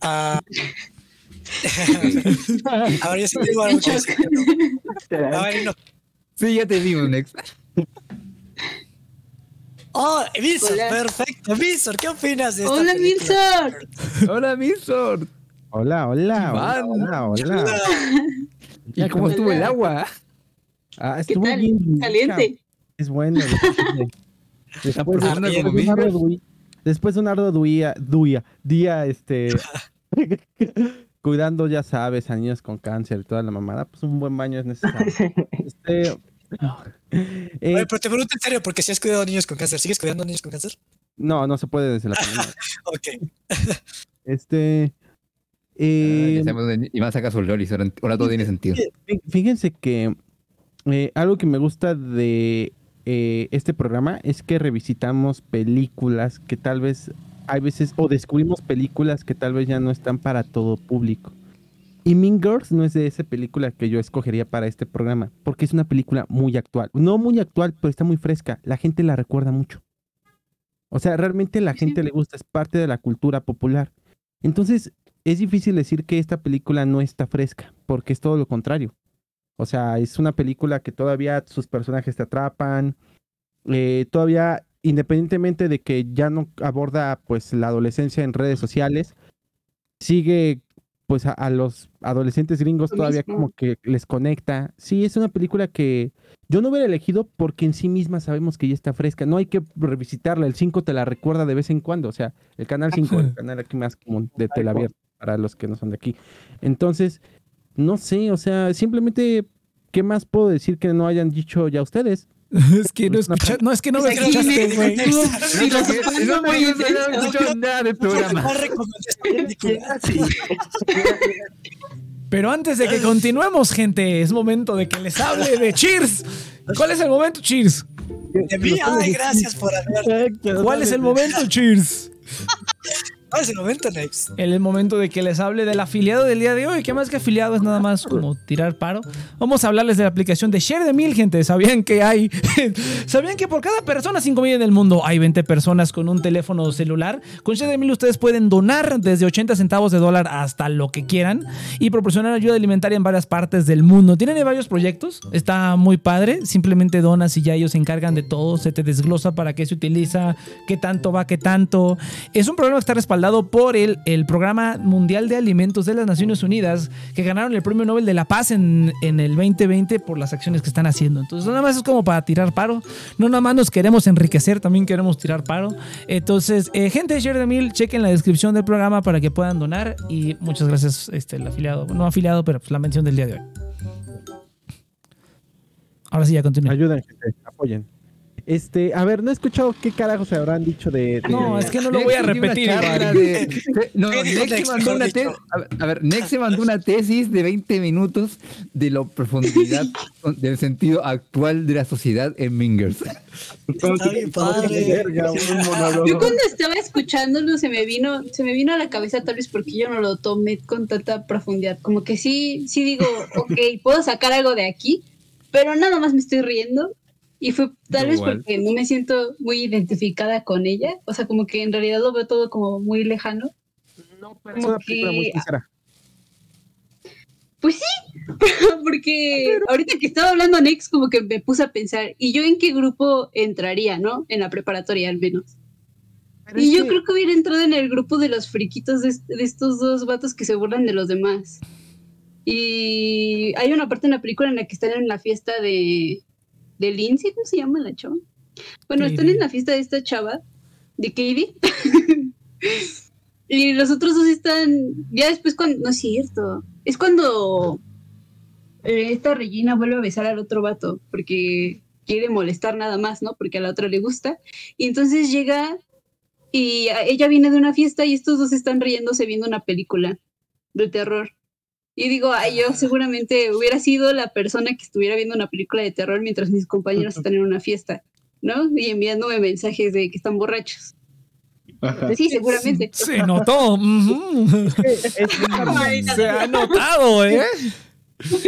B: Ah. a ver, yo sí tengo algo. A ver, no.
E: Sí, ya te digo, Nex.
B: Oh,
A: Hola.
B: perfecto. Wilson, ¿qué opinas de esta
A: Hola? Wilson.
E: Hola, Milsor.
F: Hola, hola, hola, hola, hola.
E: ¿Y cómo estuvo el agua?
F: Ah,
A: ¿Qué
F: estuvo
A: tal?
F: bien.
A: Caliente.
F: Es bueno. Después,
B: Ah,
F: de-
B: bien,
F: después de un
E: bien.
F: arduo día- después este, cuidando, ya sabes, a niños con cáncer y toda la mamada, pues un buen baño es necesario. Este, eh,
B: Oye, pero te pregunto en serio, porque si has cuidado a niños con cáncer, ¿sigues cuidando a niños con cáncer?
F: No, no se puede desde la pandemia.
B: Ok.
F: Este.
E: Ah,
F: eh,
E: dónde- y más saca sus lolis, ahora, todo tiene sentido.
F: Fí- Fíjense que eh, algo que me gusta de eh, este programa es que revisitamos películas que tal vez hay veces, o descubrimos películas que tal vez ya no están para todo público. Y Mean Girls no es de esa película que yo escogería para este programa, porque es una película muy actual. No muy actual, pero está muy fresca. La gente la recuerda mucho. O sea, realmente la gente le gusta, es parte de la cultura popular. Entonces, es difícil decir que esta película no está fresca, porque es todo lo contrario. O sea, es una película que todavía sus personajes te atrapan. eh, todavía, independientemente de que ya no aborda pues la adolescencia en redes sociales, sigue pues a, a los adolescentes gringos
A: Lo
F: todavía
A: mismo.
F: como que les conecta. Sí, es una película que yo no hubiera elegido porque en sí misma sabemos que ya está fresca. No hay que revisitarla. El 5 te la recuerda de vez en cuando. O sea, el canal 5, el canal aquí más común de tela abierta para los que no son de aquí. Entonces, no sé, o sea, simplemente, ¿qué más puedo decir que no hayan dicho ya ustedes?
D: Es que no escuchaste, no, es que no me
A: Pues
D: escuchaste, güey.
E: No.
D: Pero antes de que continuemos, gente, es momento de que les hable de Cheers. ¿Cuál es el momento, Cheers?
B: De mí, ay, gracias por haber.
D: ¿Cuál es el momento, Cheers?
B: ¿Cuál es el momento, Next?
D: El momento de que les hable del afiliado del día de hoy, que más que afiliado es nada más como tirar paro. Vamos a hablarles de la aplicación de Share de Mil, gente. ¿Sabían que hay? ¿Sabían que por cada persona 5 en el mundo hay 20 personas con un teléfono celular? Con Share de Mil ustedes pueden donar desde 80 centavos de dólar hasta lo que quieran y proporcionar ayuda alimentaria en varias partes del mundo. Tienen varios proyectos, está muy padre. Simplemente donas y ya ellos se encargan de todo, se te desglosa para qué se utiliza, qué tanto va, qué tanto. Es un programa que está respaldado por el, Programa Mundial de Alimentos de las Naciones Unidas, que ganaron el Premio Nobel de la Paz en, en el 2020 por las acciones que están haciendo. Entonces, nada más es como para tirar paro, no nada más nos queremos enriquecer, también queremos tirar paro. Entonces, eh, gente de Share de Mil, chequen la descripción del programa para que puedan donar y muchas gracias, este, el afiliado, no afiliado, pero pues, la mención del día de hoy. Ahora sí, ya continúa.
F: Ayuden, gente, apoyen. Este, a ver, no he escuchado qué carajos se habrán dicho de. de-
D: No, es que no lo voy a repetir.
E: de- No,
B: ¿Qué dijo
E: Next
B: Next,
E: mandó una tesis. A ver, Next se mandó una tesis de 20 minutos de la profundidad del sentido actual de la sociedad en Mingers.
B: Padre.
A: Yo cuando estaba escuchándolo se me vino, se me vino a la cabeza tal vez porque yo no lo tomé con tanta profundidad. Como que sí, sí digo, ok, puedo sacar algo de aquí, pero nada más me estoy riendo. Y fue tal vez
E: igual.
A: porque no me siento muy identificada con ella. O sea, como que en realidad lo veo todo como muy lejano.
F: No, pero es una película muy
A: que-
F: sincera.
A: Pues sí, porque ahorita que estaba hablando Nex, como que me puse a pensar, ¿y yo en qué grupo entraría, no? En la preparatoria al menos.
F: Pero
A: Y yo
F: que-
A: creo que hubiera entrado en el grupo de los friquitos de, de estos dos vatos que se burlan de los demás. Y hay una parte en la película en la que están en la fiesta de, de Lindsay, ¿cómo se llama la chava? Bueno, están en la fiesta de esta chava, de Katie. y los otros dos están, ya después cuando, no es cierto, es cuando eh, esta Regina vuelve a besar al otro vato, porque quiere molestar nada más, ¿no? Porque a la otra le gusta. Y entonces llega y ella viene de una fiesta y estos dos están riéndose viendo una película de terror. Y digo, ay, yo seguramente hubiera sido la persona que estuviera viendo una película de terror mientras mis compañeros están en una fiesta, ¿no? Y enviándome mensajes de que están borrachos.
C: Ajá.
A: Sí, seguramente.
D: Se notó. Se ha notado, ¿eh?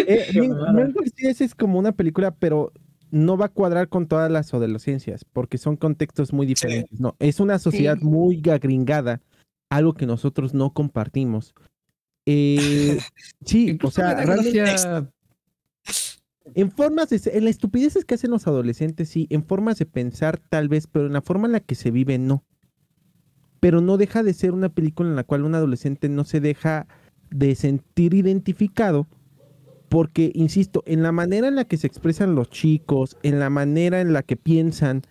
F: Eh, es, es como una película, pero no va a cuadrar con todas las adolescencias, porque son contextos muy diferentes. No, es una sociedad
A: Sí.
F: muy gagringada, algo que nosotros no compartimos. Eh, sí, o sea,
E: gracia-
F: en formas de, en las estupideces que hacen los adolescentes, sí, en formas de pensar tal vez, pero en la forma en la que se vive, no. Pero no deja de ser una película en la cual un adolescente no se deja de sentir identificado, porque, insisto, en la manera en la que se expresan los chicos, en la manera en la que piensan,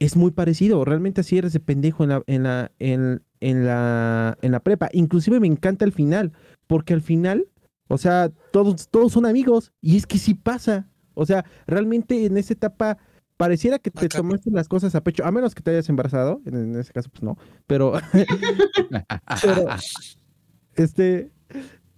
F: es muy parecido. Realmente así eres de pendejo en la, en la, en, en la, en la prepa. Inclusive me encanta el final, porque al final, o sea, todos, todos son amigos, y es que sí pasa. O sea, realmente en esa etapa pareciera que te
B: Acá.
F: tomaste las cosas a pecho, a menos que te hayas embarazado, en, en ese caso pues no, pero, pero este,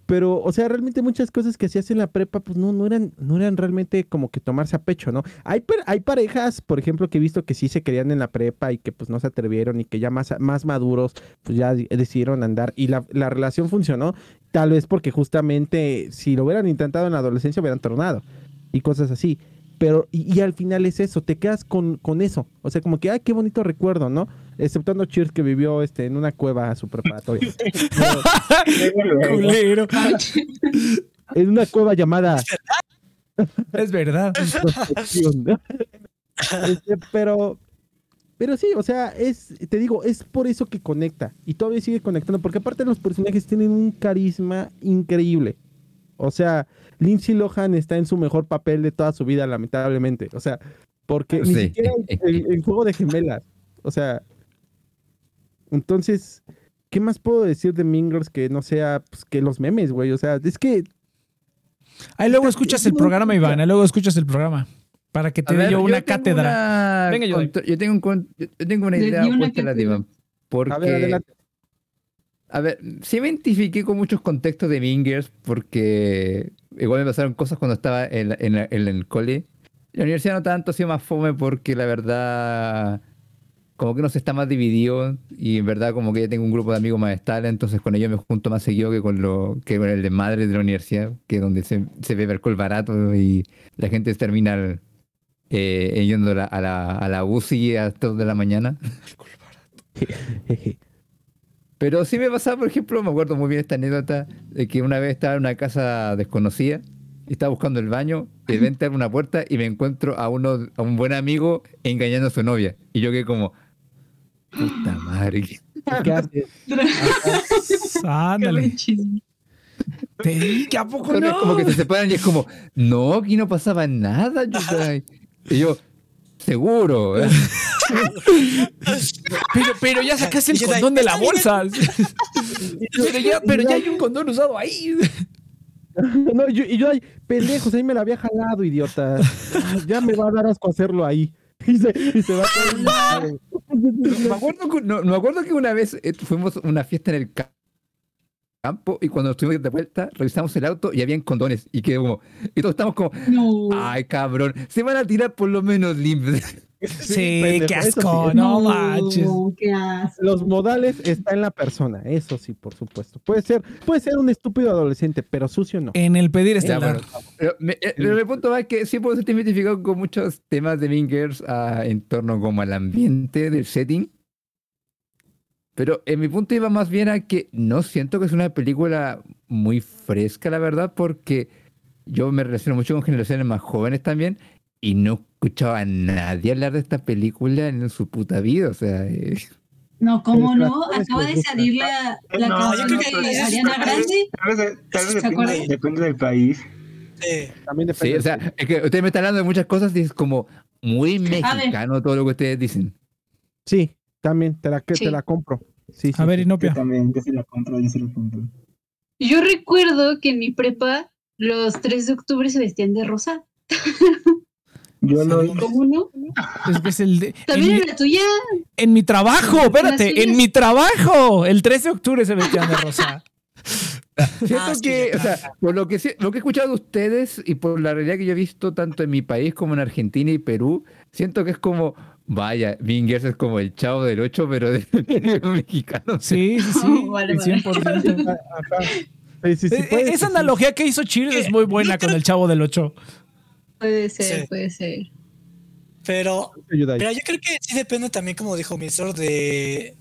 F: pero, o sea, realmente muchas cosas que hacías en la prepa, pues no, no eran, no eran realmente como que tomarse a pecho, ¿no? Hay, hay parejas, por ejemplo, que he visto que sí se querían en la prepa y que pues no se atrevieron y que ya más, más maduros, pues ya di- decidieron andar y la relación funcionó, tal vez porque justamente si lo hubieran intentado en la adolescencia hubieran tornado y cosas así. Pero, y, y al final es eso, te quedas con, con eso. O sea, como que, ay, qué bonito recuerdo, ¿no? Exceptuando Cheers que vivió este, en una cueva su preparatoria.
D: Culero.
F: en una cueva llamada
D: Es verdad.
F: Este, pero, pero sí, o sea, es, te digo, es por eso que conecta. Y todavía sigue conectando, porque aparte los personajes tienen un carisma increíble. O sea, Lindsay Lohan está en su mejor papel de toda su vida, lamentablemente. O sea, porque ni siquiera el, juego de gemelas. O sea, entonces, ¿qué más puedo decir de Mingers que no sea pues, que los memes, güey? O sea, es que
D: Ahí luego escuchas el programa, Iván. Ahí luego escuchas el programa. Para que te dé yo una cátedra.
E: una
D: Venga, yo
E: yo tengo un yo tengo una idea
A: una
E: de. Iván. Porque,
F: A ver, adelante.
E: a ver, sí me identifiqué con muchos contextos de Mingers porque igual me pasaron cosas cuando estaba en, la- en la- en el cole. La universidad no tanto, ha sido más fome porque la verdad como que no se está más dividido y en verdad como que ya tengo un grupo de amigos más estable, entonces con ellos me junto más seguido que con lo que con el de madre de la universidad, que es donde se, se bebe alcohol barato y la gente se termina eh, yendo a la, a la, a la UCI a las 2 de la mañana.
F: jeje.
E: Pero sí me pasaba, por ejemplo, me acuerdo muy bien esta anécdota de que una vez estaba en una casa desconocida y estaba buscando el baño y de repente abro una puerta y me encuentro a uno a un buen amigo engañando a su novia. Y yo quedé como, puta madre. ¿qué-
F: ¿Qué haces?
D: Ándale. Te dije, ¿a poco
E: Entonces,
D: no?
E: como que se separan y es como, no, aquí no pasaba nada. Yo, y yo, seguro. ¿eh?
D: Pero, pero ya sacaste el condón de la bolsa. pero, ya, pero ya hay un condón usado ahí.
F: No, yo- y yo, ay, pendejos, ahí me la había jalado, idiota. Ya me va a dar asco hacerlo ahí. Y se, y se va a caer.
E: me, acuerdo que, no, me acuerdo que una vez eh, fuimos a una fiesta en el campo y cuando estuvimos de vuelta revisamos el auto y habían condones y quedó como, y todos estamos como,
A: No.
E: ay cabrón, se van a tirar por lo menos limpios.
D: Sí,
F: pendejo,
D: qué
F: eso sí.
D: asco, no manches.
A: Qué asco.
F: Los modales está en la persona, eso sí, por supuesto. Puede ser, puede ser un estúpido adolescente, pero sucio no.
D: En el pedir está
E: bueno. Pero, me, eh, pero el punto va es que sí puedo sentirme identificado con muchos temas de Mingers en torno como al ambiente del setting. Pero en mi punto iba más bien a que no siento que es una película muy fresca, la verdad, porque yo me relaciono mucho con generaciones más jóvenes también y no escuchaba a nadie hablar de esta película en su puta vida. O sea, eh,
A: No, ¿cómo no? Acaba de salir la, la
C: No,
A: canción
B: yo creo que
A: de Ariana Grande.
C: Tal vez, tal vez
A: ¿Se
C: depende, del país.
B: Sí.
F: También depende.
E: sí, o sea, es que ustedes me están hablando de muchas cosas y es como muy mexicano todo lo que ustedes dicen.
F: sí, también te la, que-
A: Sí.
F: te la compro. Sí, sí,
D: A ver,
F: sí.
C: Yo
D: Inopia.
C: también, yo sí la compro, yo sí la compro.
A: Yo recuerdo que en mi prepa los 3 de octubre se vestían de rosa.
C: Yo lo
A: ¿Cómo no?
D: Es que es el de- en,
A: ¿También
D: mi,
A: en la tuya?
D: en mi trabajo, espérate, en mi trabajo. El 13 de octubre se vestían de rosa.
E: Siento
B: Ah, sí,
E: que, o sea, por lo que, lo que he escuchado de ustedes y por la realidad que yo he visto tanto en mi país como en Argentina y Perú, siento que es como, vaya, Vingers es como el chavo del 8, pero de, de los mexicanos.
D: Sí, sí, sí.
A: Oh, vale, vale.
D: 100%.
F: Ajá. Sí, sí, sí,
D: Eh,
F: puede
D: eh, Esa
F: sí.
D: analogía que hizo Cheers es muy buena con el chavo del 8.
A: Puede ser,
B: Sí.
A: puede ser.
B: Pero, pero yo creo que sí depende también, como dijo Minsor, de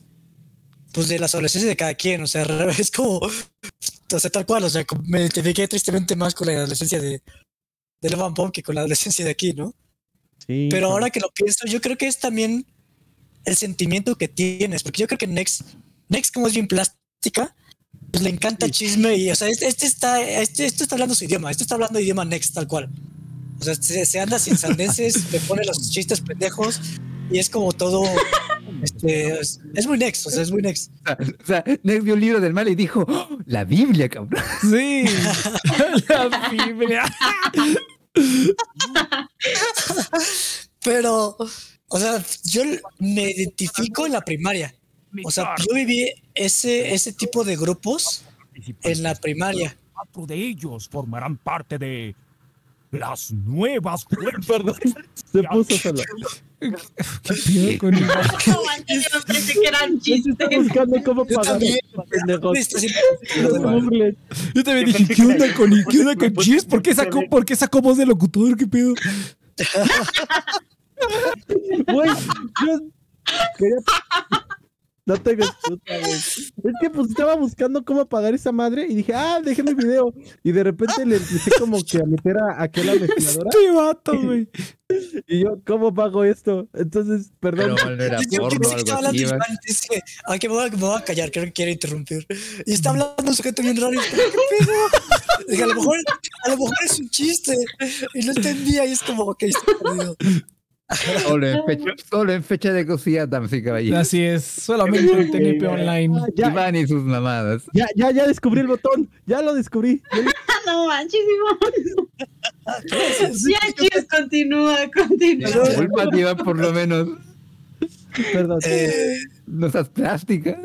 B: pues de las adolescencias de cada quien. O sea, es como, o sea, tal cual. O sea, me identifiqué tristemente más con la adolescencia de, de Love and Pop que con la adolescencia de aquí, ¿no?
F: Sí,
B: Pero ahora que lo pienso, yo creo que es también el sentimiento que tienes, porque yo creo que Next, Next como es bien plástica, pues le encanta chisme y, o sea, este, este está, este, este está hablando su idioma, este está hablando idioma Next tal cual. O sea, se, se anda sin sandeces, le pone los chistes pendejos y es como todo, este, es, es muy Next, o sea, es muy Next.
E: O sea, Nex vio el libro del mal y dijo, "Oh, la Biblia, cabrón.
D: Sí. la Biblia.
B: Pero, o sea, yo me identifico en la primaria. O sea, yo viví ese, ese tipo de grupos en la primaria.
G: Cuatro de ellos formarán parte de las nuevas.
F: Perdón, se puso solo.
D: ¿Qué pedo con el-
A: No, yo pensé que eran chistes.
F: Buscando cómo pagar.
D: Yo también dije, ¿qué onda con, ¿qué onda con Cheers? ¿Por qué sacó, por qué sacó voz de locutor? ¿Qué pedo?
F: Güey, yo quería... No tengo excusa, güey. Es que pues estaba buscando cómo apagar esa madre y dije, ah, déjame el video. Y de repente le empecé como que a meter a aquella mezcladora.
D: Este vato, güey.
F: Y yo, ¿cómo pago esto? Entonces, perdón.
E: Pero no era
B: Yo- yo
E: porno
B: pensé
E: o
B: que estaba
E: algo
B: hablando. Iván, dice, aunque me voy, a, me voy a callar, creo que quiero interrumpir. Y está hablando un sujeto bien raro. y yo, ¿Qué pedo? Dije, a lo mejor, a lo mejor es un chiste. Y no entendía y es como, ok, estoy perdido.
E: Solo en fecha, solo en fecha de cosilla, damas y caballeros.
D: Así es, solamente en TNP Online.
F: Ah, ya,
E: Iván y sus mamadas.
F: ya, ya, ya descubrí el botón. Ya lo descubrí.
A: No manches, Iván. Ya, chicos, continúa, continúa.
E: Culpa, Iván, por lo menos.
F: Perdón.
B: Eh,
E: No seas plástica.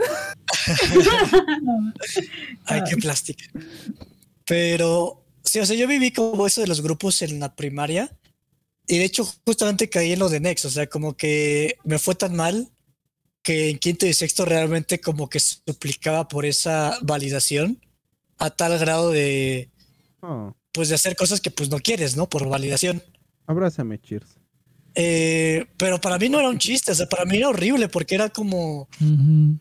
B: ay, qué plástica. Pero, sí, o sea, yo viví como eso de los grupos en la primaria. Y de hecho, justamente caí en lo de Nex. O sea, como que me fue tan mal que en quinto y sexto realmente como que suplicaba por esa validación a tal grado de,
F: Oh,
B: pues, de hacer cosas que pues no quieres, ¿no? Por validación.
F: abrázame, cheers.
B: Eh, pero para mí no era un chiste, o sea, para mí era horrible porque era como,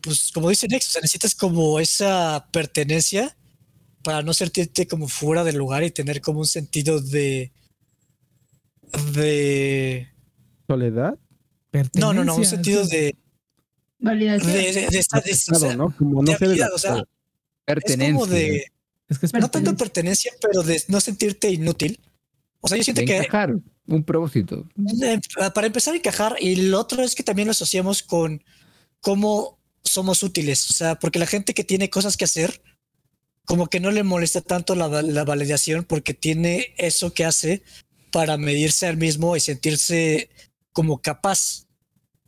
B: pues como dice Nex, o sea, necesitas como esa pertenencia para no sentirte como fuera del lugar y tener como un sentido de... de...
F: ¿Soledad?
B: No, no, no, un sentido de...
A: Validación.
B: de, de esta- de- o sea,
F: Claro, ¿no? Como no de
B: habilidad, o sea, es
E: Pertenencia.
B: como de...
D: Es que es
B: No tanto
D: pertenencia.
B: pero de no sentirte inútil. O sea, yo siento
E: de
B: que
E: encajar. Un propósito.
B: Eh, para empezar a encajar y lo otro es que también lo asociamos con cómo somos útiles, o sea, porque la gente que tiene cosas que hacer, como que no le molesta tanto la, la validación porque tiene eso que hace para medirse al mismo y sentirse como capaz.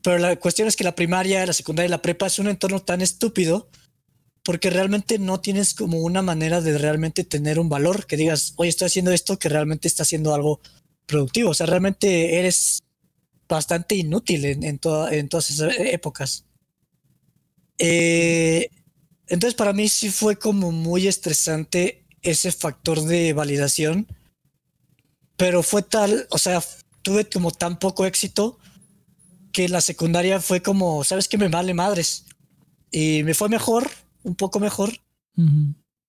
B: Pero la cuestión es que la primaria, la secundaria y la prepa es un entorno tan estúpido porque realmente no tienes como una manera de realmente tener un valor que digas, oye, estoy haciendo esto que realmente está haciendo algo productivo. O sea, realmente eres bastante inútil en, toda- todas esas épocas. Eh, entonces, para mí sí fue como muy estresante ese factor de validación, pero fue tal, o sea, tuve como tan poco éxito que la secundaria fue como, ¿sabes qué? Me vale madres. Y me fue mejor, un poco mejor,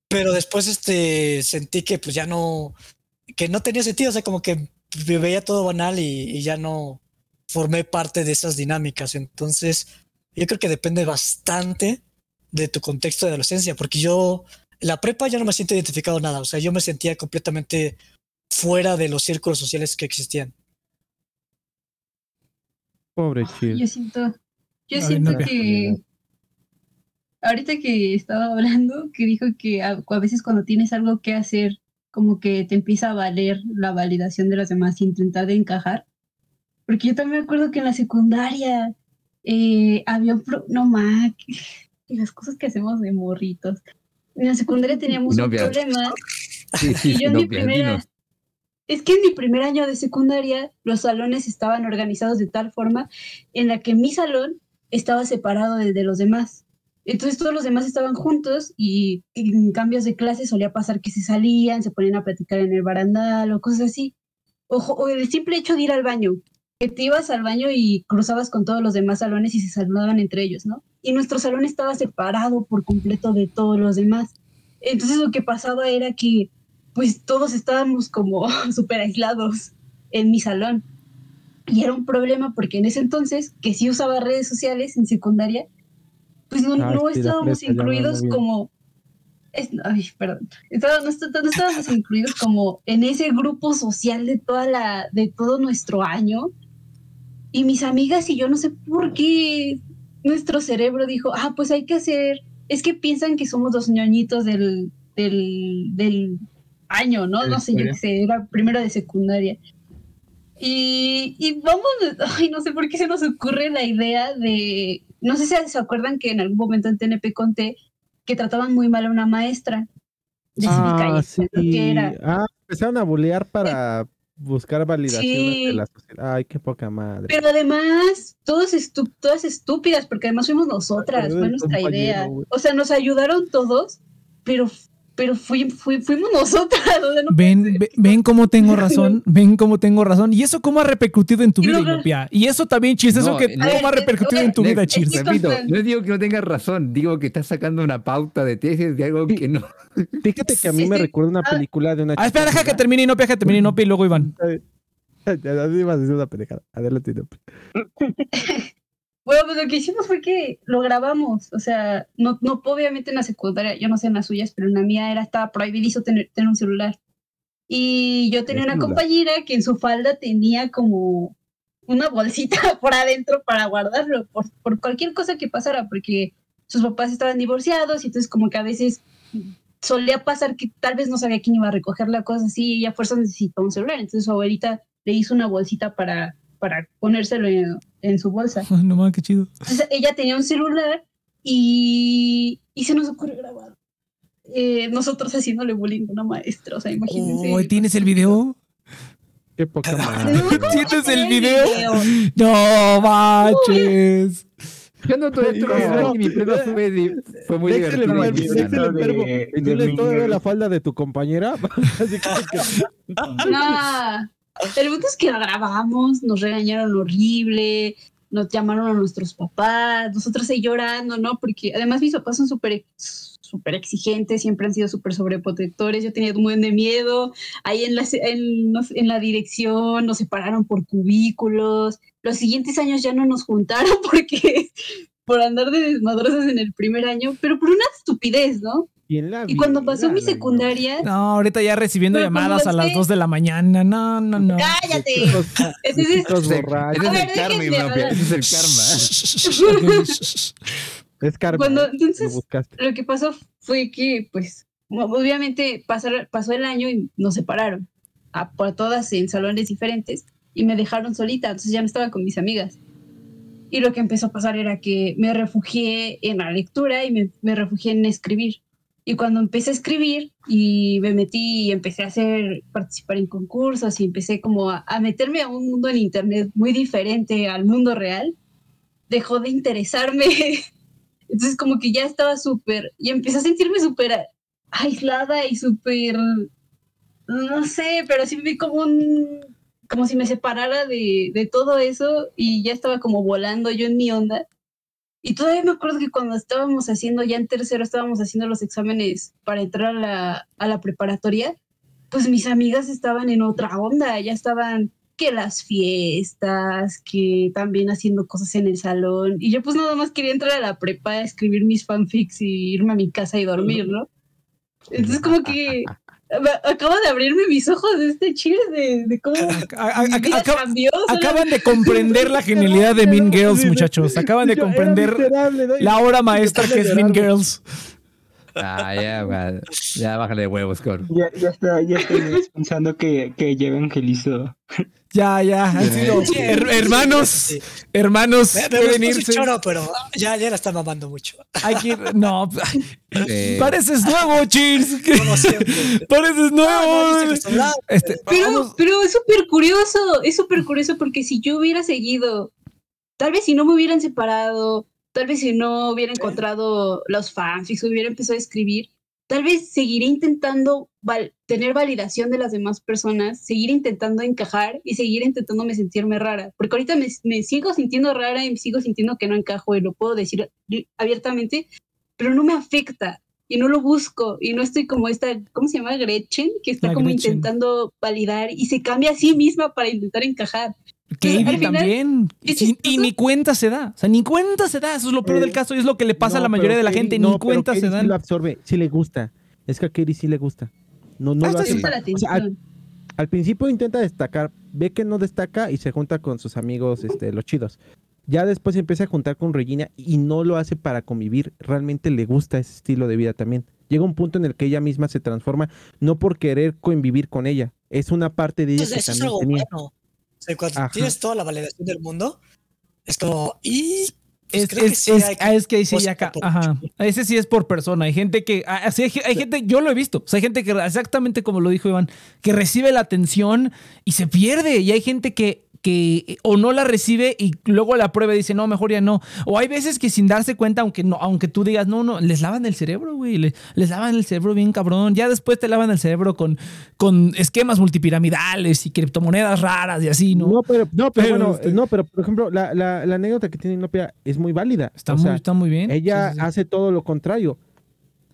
B: pero después este sentí que pues ya no que no tenía sentido, o sea, como que me veía todo banal y, y ya no formé parte de esas dinámicas. Entonces, yo creo que depende bastante de tu contexto de adolescencia, porque yo en la prepa ya no me siento identificado nada, o sea, yo me sentía completamente fuera de los círculos sociales que existían.
F: Pobre cheers.
A: Yo siento, yo
D: Ay,
A: siento
D: no.
A: que ahorita que estaba hablando, que dijo que a, a veces cuando tienes algo que hacer, como que te empieza a valer la validación de los demás y intentar de encajar. Porque yo también me acuerdo que en la secundaria eh, había un pro- no que las cosas que hacemos de morritos. En la secundaria teníamos
E: No
A: un problema
E: Sí, sí,
A: y yo en
E: no,
A: mi primera,
E: dinos.
A: Es que en mi primer año de secundaria los salones estaban organizados de tal forma en la que mi salón estaba separado de los demás. Entonces todos los demás estaban juntos y en cambios de clase solía pasar que se salían, se ponían a platicar en el barandal o cosas así. Ojo, o el simple hecho de ir al baño, que te ibas al baño y cruzabas con todos los demás salones y se saludaban entre ellos, ¿no? Y nuestro salón estaba separado por completo de todos los demás. Entonces lo que pasaba era que pues todos estábamos como súper aislados en mi salón. Y era un problema porque en ese entonces, que sí usaba redes sociales en secundaria, pues no,
F: Ay,
A: no
F: la
A: estábamos incluidos como... es- ay, perdón. Estaba- no, está- no estábamos incluidos como en ese grupo social de, toda la, de todo nuestro año. Y mis amigas y yo no sé por qué nuestro cerebro dijo, ah, pues hay que hacer... Es que piensan que somos los ñoñitos del, del, del año, ¿no?
C: De
A: No sé, yo qué sé, era primero de secundaria. Y, y vamos, ay, no sé por qué se nos ocurre la idea de, no sé si se acuerdan que en algún momento en TNP conté que trataban muy mal a una maestra de
F: Ah, sí.
A: que era.
F: Ah, empezaron a bulear para buscar validaciones de
A: Sí.
F: la sociedad. Ay, qué poca madre.
A: Pero además, todos estu- todas estúpidas, porque además fuimos nosotras, fue nuestra
F: compañero,
A: idea. O sea, nos ayudaron todos, pero, pero fui- fui- fuimos nosotras. O sea, no
D: Ven, ve- ven cómo tengo razón, ven cómo tengo razón. ¿Y eso cómo ha repercutido en tu
A: Y
D: vida,
A: luego-
D: Inopia? Y eso también, Cheers, eso
E: No,
D: que
E: eh,
D: cómo ha
A: a
D: repercutido
A: eh,
D: en tu vida,
A: es-
E: Repito, no digo que no tengas razón, digo que estás sacando una pauta de tesis de algo que no.
F: Fíjate que a mí
A: Sí,
F: me
A: sí.
F: recuerda una
A: Ah.
F: película de una
D: Ah, espera, deja que termine Inopia, que termine Inopia y luego Iván.
F: Ya, ya ibas a decir una pendejada. Adelante, no.
A: Bueno, pues lo que hicimos fue que lo grabamos. O sea, no, no obviamente en la secundaria, yo no sé en las suyas, pero en la mía era, estaba prohibidizo tener, tener un celular. Y yo tenía una compañera que en su falda tenía como una bolsita por adentro para guardarlo, por, por cualquier cosa que pasara, porque sus papás estaban divorciados y entonces como que a veces solía pasar que tal vez no sabía quién iba a recoger la cosa así y a fuerza necesitaba un celular. Entonces su abuelita le hizo una bolsita para, para ponérselo en, en su bolsa.
D: Ay, No mames, qué chido.
A: Entonces ella tenía un celular y, y se nos ocurrió grabar. Eh, nosotros haciéndole bullying a una maestra, o sea, imagínense.
D: Oh, ¿Tienes el video?
F: Qué poca madre.
A: No, ¿cómo
D: ¿Tienes el video?
A: video?
D: No manches.
E: Yo no
F: No.
E: y mi premio fue, fue muy
F: el
E: divertido.
F: el
E: sano.
F: enfermo.
C: de-
F: ¿Y tú
C: de
F: le
C: Mean
F: la falda de tu compañera? Así que-
A: Nah. El punto es que la grabamos, nos regañaron horrible, nos llamaron a nuestros papás, nosotros ahí llorando, ¿no? Porque además mis papás son súper súper exigentes, siempre han sido súper sobreprotectores, yo tenía un buen de miedo, ahí en la, en la dirección nos separaron por cubículos, los siguientes años ya no nos juntaron porque por andar de desmadrosas en el primer año, pero por una estupidez, ¿no?
F: Y, en la
A: Y cuando
F: vida,
A: pasó mi secundaria,
D: No, ahorita ya recibiendo llamadas a las
A: que-
D: 2 de la mañana. No, no, no.
A: ¡cállate!
E: Ese es el karma, ese es el karma.
F: Es karma.
A: Cuando-
F: ¿eh?
A: entonces-
F: Lo
A: que pasó fue que, pues, obviamente pasar- pasó el año y nos separaron a, por todas en salones diferentes y me dejaron solita, entonces ya no estaba con mis amigas. Y lo que empezó a pasar era que me refugié en la lectura y me, me refugié en escribir. Y cuando empecé a escribir y me metí y empecé a hacer, participar en concursos y empecé como a, meterme a un mundo en internet muy diferente al mundo real, dejó de interesarme. Entonces como que ya estaba súper, y empecé a sentirme súper aislada y súper, no sé, pero sí vi como un, como si me separara de, de todo eso y ya estaba como volando yo en mi onda. Y todavía me acuerdo que cuando estábamos haciendo, ya en tercero estábamos haciendo los exámenes para entrar a la, a la preparatoria, pues mis amigas estaban en otra onda, ya estaban que las fiestas, que también haciendo cosas en el salón. Y yo pues nada más quería entrar a la prepa, escribir mis fanfics y irme a mi casa y dormir, ¿no? Entonces como que acabo de abrirme mis ojos de este cheers de, de cómo
D: A- a-
A: mi
D: a-
A: vida
D: acaba-
A: cambió.
D: Acaban de comprender la genialidad de Mean Girls, muchachos. Acaban de comprender la obra maestra que es Mean. Girls.
E: Ah, ya, va. ya bájale de huevos, Cor.
C: Ya, ya está, ya estoy pensando que, que ya evangelizó.
D: Ya, ya, han sido
B: Sí,
D: her-
B: sí,
D: hermanos,
B: sí.
D: hermanos,
B: Me, me
D: pueden irse.
B: choro, pero ya, ya la está mamando mucho.
D: Hay que no,
E: Eh,
D: pareces nuevo, Cheers.
B: Como siempre.
D: Pareces
B: No, no,
D: nuevo.
B: yo estoy acostumbrado.
D: Este,
A: Pero,
D: vamos-
A: pero es súper curioso, es súper curioso porque si yo hubiera seguido, tal vez si no me hubieran separado, tal vez si no hubiera encontrado los fanfics, hubiera empezado a escribir, tal vez seguiré intentando val- tener validación de las demás personas, seguir intentando encajar y seguir intentándome sentirme rara, porque ahorita me, me sigo sintiendo rara y me sigo sintiendo que no encajo y lo puedo decir abiertamente, pero no me afecta y no lo busco y no estoy como esta, ¿cómo se llama? Gretchen, que está
D: La
A: como
D: Gretchen.
A: intentando validar y se cambia a sí misma para intentar encajar.
D: Katie también. Y, ni cuenta se da. O sea, ni cuenta se da. Eso es lo peor
F: Eh,
D: del caso y es lo que le pasa a la mayoría de la
F: Katie-
D: gente.
F: no,
D: ni cuenta se
F: Katie sí
D: dan.
F: lo absorbe, sí le gusta. Es que a Katie sí le gusta. No, no
D: Ah,
F: lo hace para-
A: la
F: o sea, al, principio intenta destacar, ve que no destaca y se junta con sus amigos, este, los chidos. Ya después se empieza a juntar con Regina y no lo hace para convivir. Realmente le gusta ese estilo de vida también. Llega un punto en el que ella misma se transforma, no por querer convivir con ella. Es una parte de ella
B: Eso,
F: que
B: eso es
F: también
B: algo
F: tenía.
B: bueno. Sea, cuando
F: Ajá.
B: tienes toda la validación del mundo, es como. Y. pues
D: Es,
B: creo que
D: es,
B: sí
D: es-
B: hay
D: ah, es que ahí sí
B: cosas
D: ya acá. Ajá. Ese sí es por persona. Hay gente que. ah, sí, hay, hay gente, yo lo he visto. O sea, hay gente que, exactamente como lo dijo Iván, que recibe la atención y se pierde. Y hay gente que, que o no la recibe y luego la prueba y dice, no, mejor ya no. O hay veces que sin darse cuenta, aunque no, aunque tú digas, no, no, les lavan el cerebro, güey. Les, les lavan el cerebro bien cabrón. Ya después te lavan el cerebro con, con esquemas multipiramidales y criptomonedas raras y así, ¿no?
F: No, pero, no, pero,
D: Pero,
F: bueno,
D: este-
F: no, pero por ejemplo, la, la, la anécdota que tiene Inopia es muy válida.
D: está,
F: O
D: muy,
F: sea,
D: está muy bien.
F: Ella
D: Sí, sí, sí.
F: hace todo lo contrario.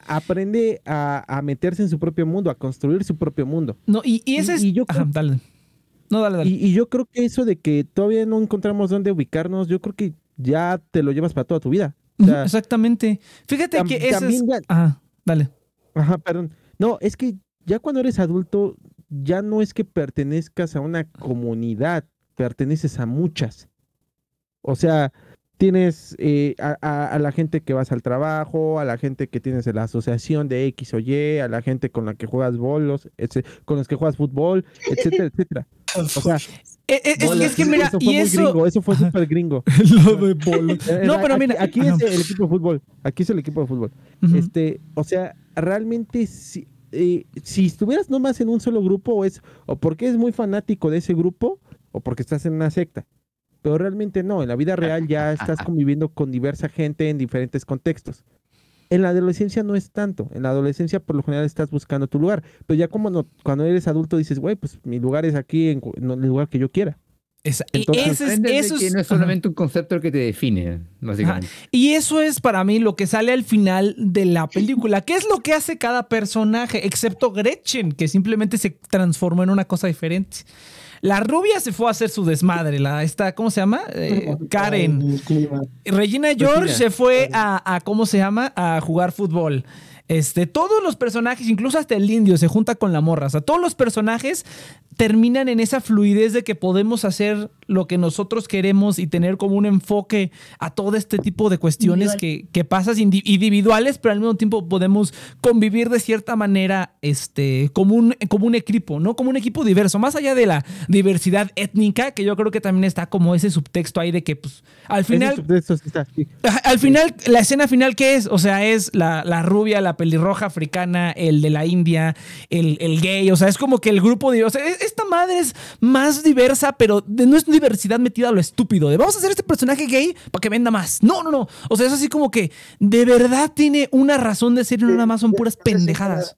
F: Aprende a, a meterse en su propio mundo, a construir su propio mundo.
D: No, y, y ese
F: y-
D: es.
F: y yo
D: Ajá,
F: creo-
D: dale. No, dale, dale.
F: Y, y yo creo que eso de que todavía no encontramos dónde ubicarnos, yo creo que ya te lo llevas para toda tu vida. O
D: Ujú,
F: sea,
D: Exactamente. Fíjate que ese es.
F: ya-
D: Ajá, dale.
F: Ajá, perdón. No, es que ya cuando eres adulto, ya no es que pertenezcas a una comunidad, perteneces a muchas. O sea, tienes eh, a, a- a la gente que vas al trabajo, a la gente que tienes en la asociación de X o Y, a la gente con la que juegas bolos, con los que juegas fútbol, etcétera, etcétera. O sea,
D: Eh, eh, es,
F: bolos,
D: es que mira,
F: eso fue
D: y eso.
F: gringo, eso fue súper gringo.
D: Lo de bolo.
F: Eh,
D: No, pero
F: aquí-
D: mira.
F: aquí es el equipo de fútbol, aquí es el equipo de fútbol. Este, o sea, realmente si, eh, si estuvieras nomás en un solo grupo, o es, o porque es muy fanático de ese grupo, o porque estás en una secta. Pero realmente no, en la vida real ya estás conviviendo con diversa gente en diferentes contextos. En la adolescencia no es tanto. En la adolescencia por lo general estás buscando tu lugar. Pero ya como no, cuando eres adulto dices, güey, pues mi lugar es aquí en, en el lugar que yo quiera.
D: Esa- y
F: Entonces,
D: ese es- eso
E: que
D: es-
E: no es
D: ajá.
E: solamente un concepto el que te define, básicamente.
D: Y eso es para mí lo que sale al final de la película. ¿Qué es lo que hace cada personaje? Excepto Gretchen, que simplemente se transformó en una cosa diferente. La rubia se fue a hacer su desmadre. La, esta, ¿Cómo se llama? Eh, Karen. Regina George se fue a, a, ¿cómo se llama? A jugar fútbol. Este, todos los personajes, incluso hasta el indio, se junta con la morra. O sea, todos los personajes terminan en esa fluidez de que podemos hacer lo que nosotros queremos y tener como un enfoque a todo este tipo de cuestiones que, que pasas indi- individuales, pero al mismo tiempo podemos convivir de cierta manera este, como, un, como un equipo, ¿no? Como un equipo diverso, más allá de la diversidad étnica, que yo creo que también está como ese subtexto ahí de que, pues, al final... Al final, la escena final, ¿qué es? O sea, es la, la rubia, la pelirroja africana, el de la India, el, el gay. O sea, es como que el grupo de. O sea, es- esta madre es más diversa, pero de- no es diversidad metida a lo estúpido. De vamos a hacer este personaje gay para que venda más. No, no, no. O sea, es así como que de verdad tiene una razón de ser no nada más son puras pendejadas.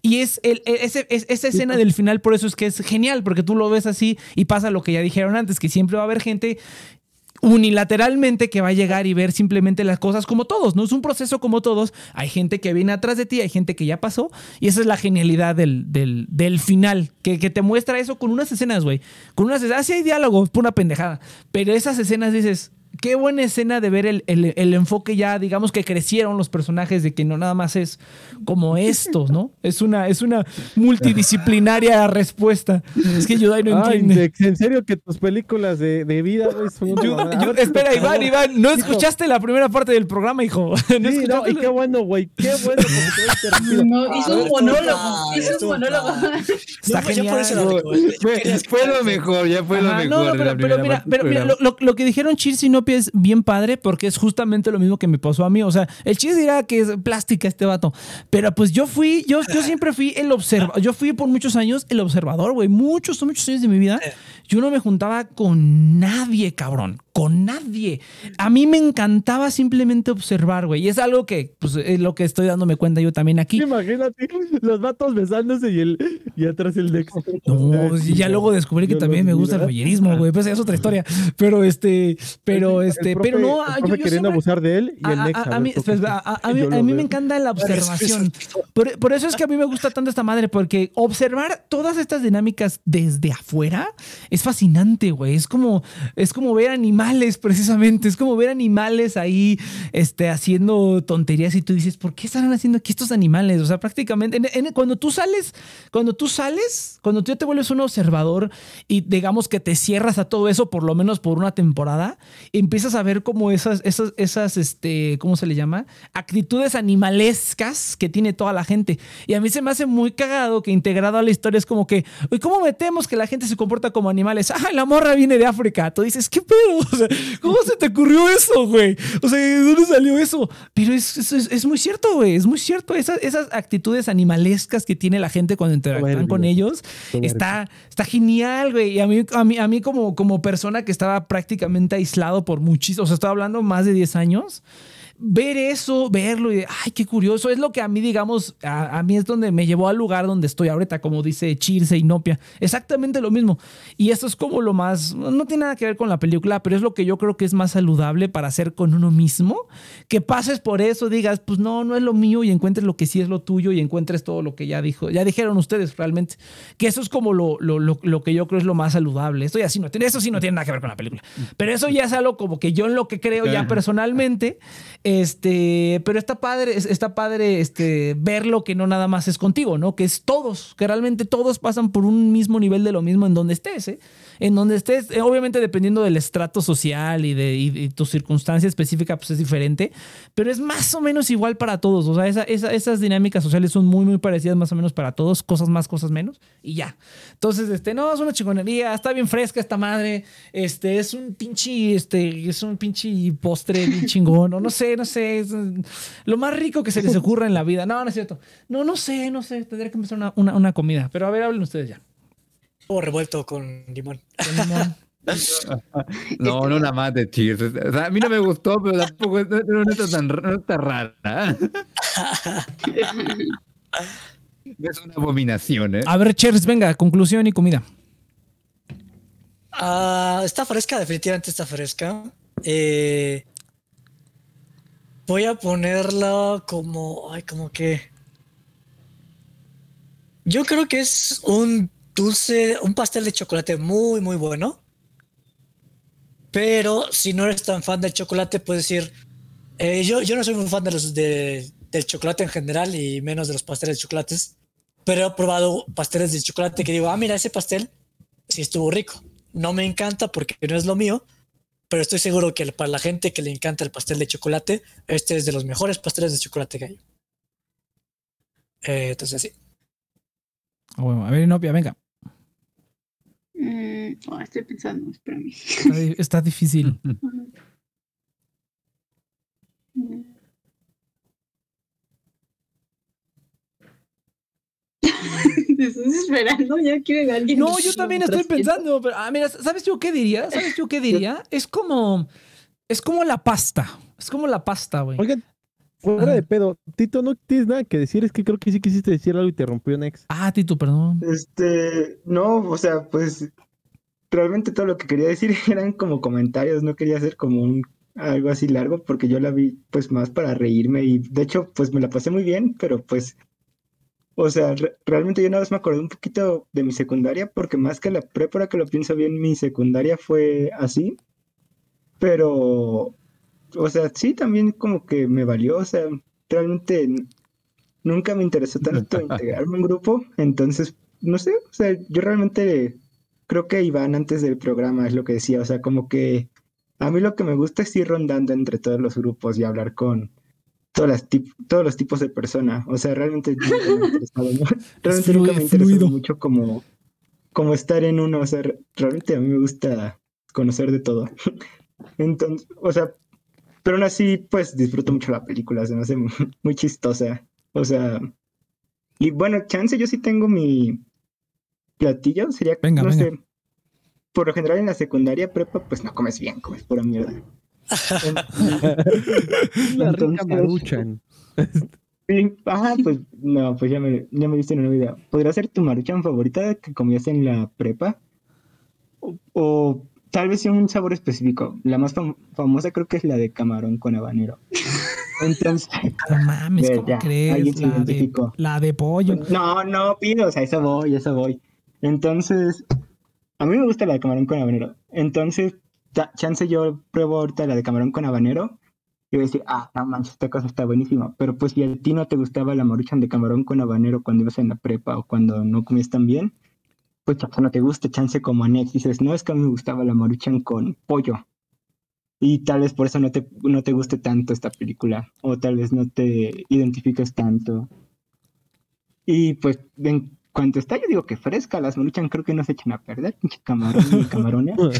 D: Y es el, e- ese- es- esa escena del final, por eso es que es genial, porque tú lo ves así y pasa lo que ya dijeron antes, que siempre va a haber gente unilateralmente que va a llegar y ver simplemente las cosas como todos, ¿no? Es un proceso como todos. Hay gente que viene atrás de ti, hay gente que ya pasó, y esa es la genialidad del, del, final, que, que te muestra eso con unas escenas, güey. Con unas escenas, ah, sí hay diálogo, por una pendejada, pero esas escenas dices, qué buena escena de ver el, el- el enfoque ya, digamos que crecieron los personajes, de que no nada más es como estos, ¿no? Es una, es una multidisciplinaria respuesta. Es que Yudai no
F: Ay,
D: entiende.
F: En serio que tus películas de, de vida, güey, son
D: Yo- espera, Iván. Iván, no
F: Hijo.
D: escuchaste la primera parte del programa, hijo. No
F: Sí, no, y qué bueno, güey, qué bueno.
A: No, hizo un
B: estuvo
A: monólogo. Hizo un monólogo.
D: Está
B: No, ya por eso la
D: genial.
B: Yo
E: Fue,
B: quería
E: fue lo mejor, ya fue lo mejor.
D: no, no, pero, pero mira,
E: parte
D: pero mira, lo, lo- lo que dijeron Cheers y Es bien padre porque es justamente lo mismo que me pasó a mí. O sea, el Cheers dirá que es plástica este vato, pero pues yo fui, yo, yo siempre fui el observador, yo fui por muchos años el observador, güey. Muchos, muchos años de mi vida. Yo no me juntaba con nadie, cabrón. Con nadie. A mí me encantaba simplemente observar, güey. Y es algo que, pues, es lo que estoy dándome cuenta yo también aquí.
F: Imagínate los vatos besándose y, el, y atrás el Dex.
D: No, pues, ya luego descubrí que
F: Yo
D: también me gusta el rollerismo, güey. Pues es otra historia. Pero este, pero
F: El
D: este,
F: profe-
D: pero no,
F: el
D: ah,
F: profe
D: yo, yo
F: queriendo
D: siempre-
F: abusar de él y el
D: a,
F: Dex.
D: a-
F: a
D: mí, pues, a- mí- me encanta la observación. Por, por eso es que a mí me gusta tanto esta madre, porque observar todas estas dinámicas desde afuera es fascinante, güey. Es como, es como ver animales, precisamente. Es como ver animales ahí este, haciendo tonterías y tú dices, ¿por qué están haciendo aquí estos animales? O sea, prácticamente, en- en- cuando tú sales, cuando tú sales, cuando tú te vuelves un observador y digamos que te cierras a todo eso, por lo menos por una temporada, empiezas a ver como esas, esas, esas, este, ¿cómo se le llama? Actitudes animalescas que tiene toda la gente. Y a mí se me hace muy cagado que integrado a la historia es como que, "Uy, ¿cómo metemos que la gente se comporta como animales? Ah, la morra viene de África. Tú dices, ¿qué pedo? O sea, ¿cómo se te ocurrió eso, güey? O sea, ¿de dónde salió eso? Pero es, es, es- muy cierto, güey. Es muy cierto. Esas, esas actitudes animalescas que tiene la gente cuando interactúan con ellos está, está genial, güey. Y a mí, a mí, a mí como, como persona que estaba prácticamente aislado por muchísimo, o sea, estaba hablando más de 10 años, ver eso, verlo y de, ay, qué curioso, es lo que a mí, digamos, a, a mí es donde me llevó al lugar donde estoy ahorita, como dice Chirse y Nopia. Exactamente lo mismo. Y esto es como lo más, no tiene nada que ver con la película, pero es lo que yo creo que es más saludable para hacer con uno mismo, que pases por eso, digas, pues no, no es lo mío y encuentres lo que sí es lo tuyo y encuentres todo lo que ya dijo, ya dijeron ustedes realmente, que eso es como lo, lo, lo, lo que yo creo es lo más saludable. Esto ya sí no tiene, eso sí no tiene nada que ver con la película, pero eso ya es algo como que yo en lo que creo ya personalmente, este, pero está padre, es- está padre este, verlo que no nada más es contigo, ¿no? Que es todos, que realmente todos pasan por un mismo nivel de lo mismo en donde estés, ¿eh? En donde estés, eh, obviamente dependiendo del estrato social y de, y de tu circunstancia específica, pues es diferente, pero es más o menos igual para todos. O sea, esa- esa- esas dinámicas sociales son muy, muy parecidas más o menos para todos, cosas más, cosas menos, y ya. Entonces, este, no, es una chingonería, está bien fresca esta madre, este, es un pinche, este, es un pinche postre bien chingón, o no sé, no sé, es eh, lo más rico que se les ocurra en la vida. No, no es cierto. No, no sé, no sé, tendría que empezar una, una, una comida, pero a ver, hablen ustedes ya.
B: O revuelto con limón.
D: Con limón.
E: No, no una más de Cheers. O sea, a mí no me gustó, pero tampoco es- no, no está tan no está rara. Es una abominación, ¿eh?
D: A ver, Chers, venga, conclusión y comida.
B: Ah, está fresca, definitivamente está fresca. Eh, voy a ponerla como, ay, como que. Yo creo que es un dulce, un pastel de chocolate muy, muy bueno. Pero si no eres tan fan del chocolate, puedes decir, eh, yo, yo no soy muy fan de los de, del chocolate en general y menos de los pasteles de chocolates. Pero he probado pasteles de chocolate que digo, ah, mira, ese pastel sí estuvo rico. No me encanta porque no es lo mío, pero estoy seguro que para la gente que le encanta el pastel de chocolate, este es de los mejores pasteles de chocolate que hay. Eh, entonces, sí.
D: Ah, bueno, a ver, Inopia, venga.
A: Mm, oh, estoy pensando, espérame.
D: Está, está difícil.
A: Te estás esperando, ya quieren a alguien.
D: No, yo también estoy pensando, pero ah, mira, ¿sabes yo qué diría? ¿Sabes yo qué diría? Es como es como la pasta. Es como la pasta, güey.
F: Oigan, fuera de pedo, Tito, no tienes nada que decir, es que creo que sí quisiste decir algo y te rompió Nex.
D: Ah, Tito, perdón.
C: Este, no, o sea, pues realmente todo lo que quería decir eran como comentarios, no quería hacer como un algo así largo porque yo la vi pues más para reírme y de hecho pues me la pasé muy bien, pero pues, o sea, re- realmente yo nada más me acordé un poquito de mi secundaria porque más que la prepa, ahora que lo pienso bien, mi secundaria fue así, pero, o sea, sí, también como que me valió, o sea, realmente nunca me interesó tanto integrarme a un grupo, entonces, no sé, o sea, yo realmente creo que Iván antes del programa es lo que decía, o sea, como que a mí lo que me gusta es ir rondando entre todos los grupos y hablar con todas las tip- todos los tipos de personas, o sea, realmente nunca me ha interesado, ¿no? realmente nunca me ha interesado mucho como, como estar en uno, o sea, re- realmente a mí me gusta conocer de todo. Entonces, o sea, pero aún así, pues disfruto mucho la película, se me hace muy chistosa. O sea, y bueno, chance, yo sí tengo mi platillo, sería,
D: Venga,
C: no
D: venga.
C: sé, por lo general en la secundaria prepa, pues no comes bien, comes pura mierda.
F: La rica maruchan.
C: Ajá, pues no, pues ya me, ya me diste una idea. ¿Podría ser tu maruchan favorita que comías en la prepa? O, o tal vez sea un sabor específico. La más fam- famosa creo que es la de camarón con habanero. Entonces,
D: No mames, ¿cómo
C: ya,
D: crees?
C: alguien se
D: La de,
C: identificó.
D: la de pollo.
C: no, no, pido, o sea, eso voy, eso voy. Entonces, a mí me gusta la de camarón con habanero. Entonces, cha- chance yo pruebo ahorita la de camarón con habanero y voy a decir, ah, no manches, esta cosa está buenísima. Pero pues si a ti no te gustaba la maruchan de camarón con habanero cuando ibas en la prepa o cuando no comías tan bien, pues chance no te gusta, chance como a Nex dices, no, es que a mí me gustaba la maruchan con pollo. Y tal vez por eso no te, no te guste tanto esta película, o tal vez no te identifiques tanto. Y pues en cuanto está, yo digo que fresca, las maruchan creo que no se echan a perder, pinche camarón y camarones.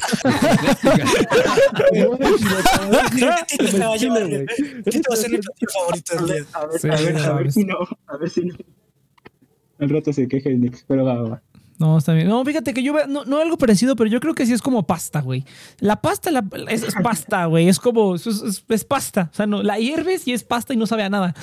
B: Tito te va a llevar, güey. Tito va a ser platillo favorito del día.
C: A ver, a ver, a ver si no, a ver si no. Al rato se queja el Nix, pero va, va, va.
D: No, está bien. No, fíjate que yo veo, no, no algo parecido, pero yo creo que sí es como pasta, güey. La pasta la- es, pasta, güey. Es como, es pasta. O sea, no, la hierves y es pasta y no sabe a nada.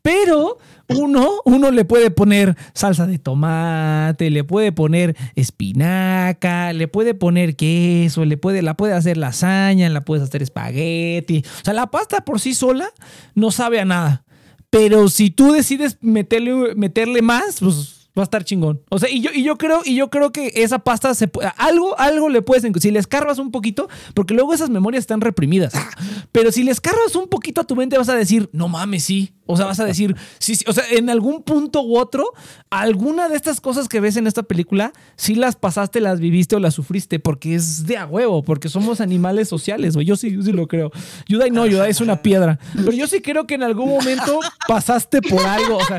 D: Pero uno, uno le puede poner salsa de tomate, le puede poner espinaca, le puede poner queso, le puede, la puede hacer lasaña, la puedes hacer espagueti. O sea, la pasta por sí sola no sabe a nada. Pero si tú decides meterle, meterle más, pues va a estar chingón. O sea, y yo, y yo creo, y yo creo que esa pasta se puede, algo, algo le puedes, si le escarbas un poquito, porque luego esas memorias están reprimidas. Ah, Pero si le escarbas un poquito a tu mente, vas a decir, no mames, sí. O sea, vas a decir, sí, sí. O sea, en algún punto u otro, alguna de estas cosas que ves en esta película, sí las pasaste, las viviste o las sufriste, porque es de a huevo, porque somos animales sociales, güey. Yo sí, yo sí lo creo. Yudai no, Yudai es una piedra. Pero yo sí creo que en algún momento pasaste por algo. O sea,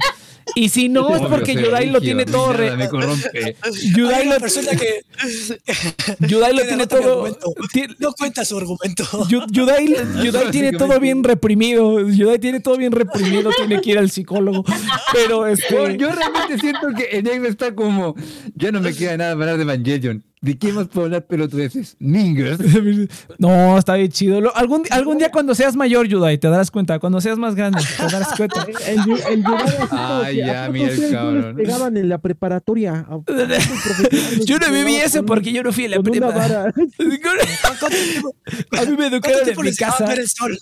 D: y si no, es porque Yudai lo tiene todo. re-
E: me corrompe.
D: Yudai lo,
B: una persona que
D: Yudai lo
B: que
D: tiene todo.
B: no cuenta su argumento.
D: Yu- Yudai, Yudai tiene todo bien reprimido. Yudai tiene todo bien reprimido. Tiene que ir al psicólogo. Pero este.
E: yo realmente siento que en Egg está como. Ya no me queda nada para hablar de Evangelion. ¿De qué más puedo hablar pelotudeces? Mingers.
D: No, está bien chido. Lo- algún, algún día cuando seas mayor, Yudai, te darás cuenta. Cuando seas más grande, te darás cuenta.
F: El, el como
E: Ay,
F: que,
E: ya,
F: ¿a poco
E: mira el cabrón.
F: pegaban en la preparatoria. ¿A poco el
D: Yo no viví eso porque yo no fui a la prepa.
F: vara?
D: A mí me educaron
B: ¿Cuánto
D: en mi casa.
B: ver el sol?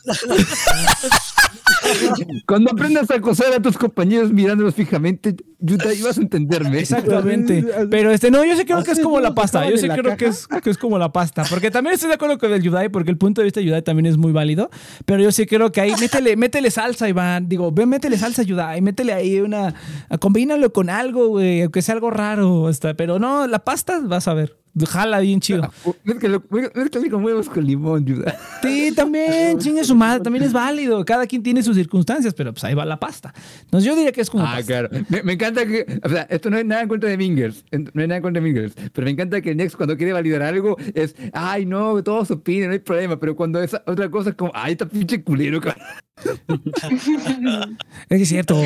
E: Cuando aprendas a acosar a tus compañeros mirándolos fijamente, Yuta, ibas a entenderme.
D: Exactamente. Pero este, no, yo sí creo que es
F: ¿Ustedes
D: como la pasta. Yo sí creo que es, que es como la pasta. Porque también estoy de acuerdo con el Yudai, porque el punto de vista de Yudai también es muy válido. Pero yo sí creo que ahí métele, métele salsa, Iván. Digo, ve, métele salsa, Yudai. Métele ahí una. Combínalo con algo, güey. Aunque sea algo raro. hasta- Pero no, la pasta, vas a ver. Jala bien chido.
E: Mezclalo mezclalo con huevos con limón, Yuta.
D: Sí, también, chingue su madre, también es válido. Cada quien tiene sus circunstancias, pero pues ahí va la pasta. Entonces yo diría que es como.
E: Ah,
D: pasta.
E: claro. Me, me encanta que. O sea, esto no es nada en contra de Mingers. No es nada en contra de Mingers. Pero me encanta que Next, cuando quiere validar algo, es. Ay, no, todos opinan, no hay problema. Pero cuando es otra cosa, es como. Ay, está pinche culero, cabrón.
D: Es que es cierto.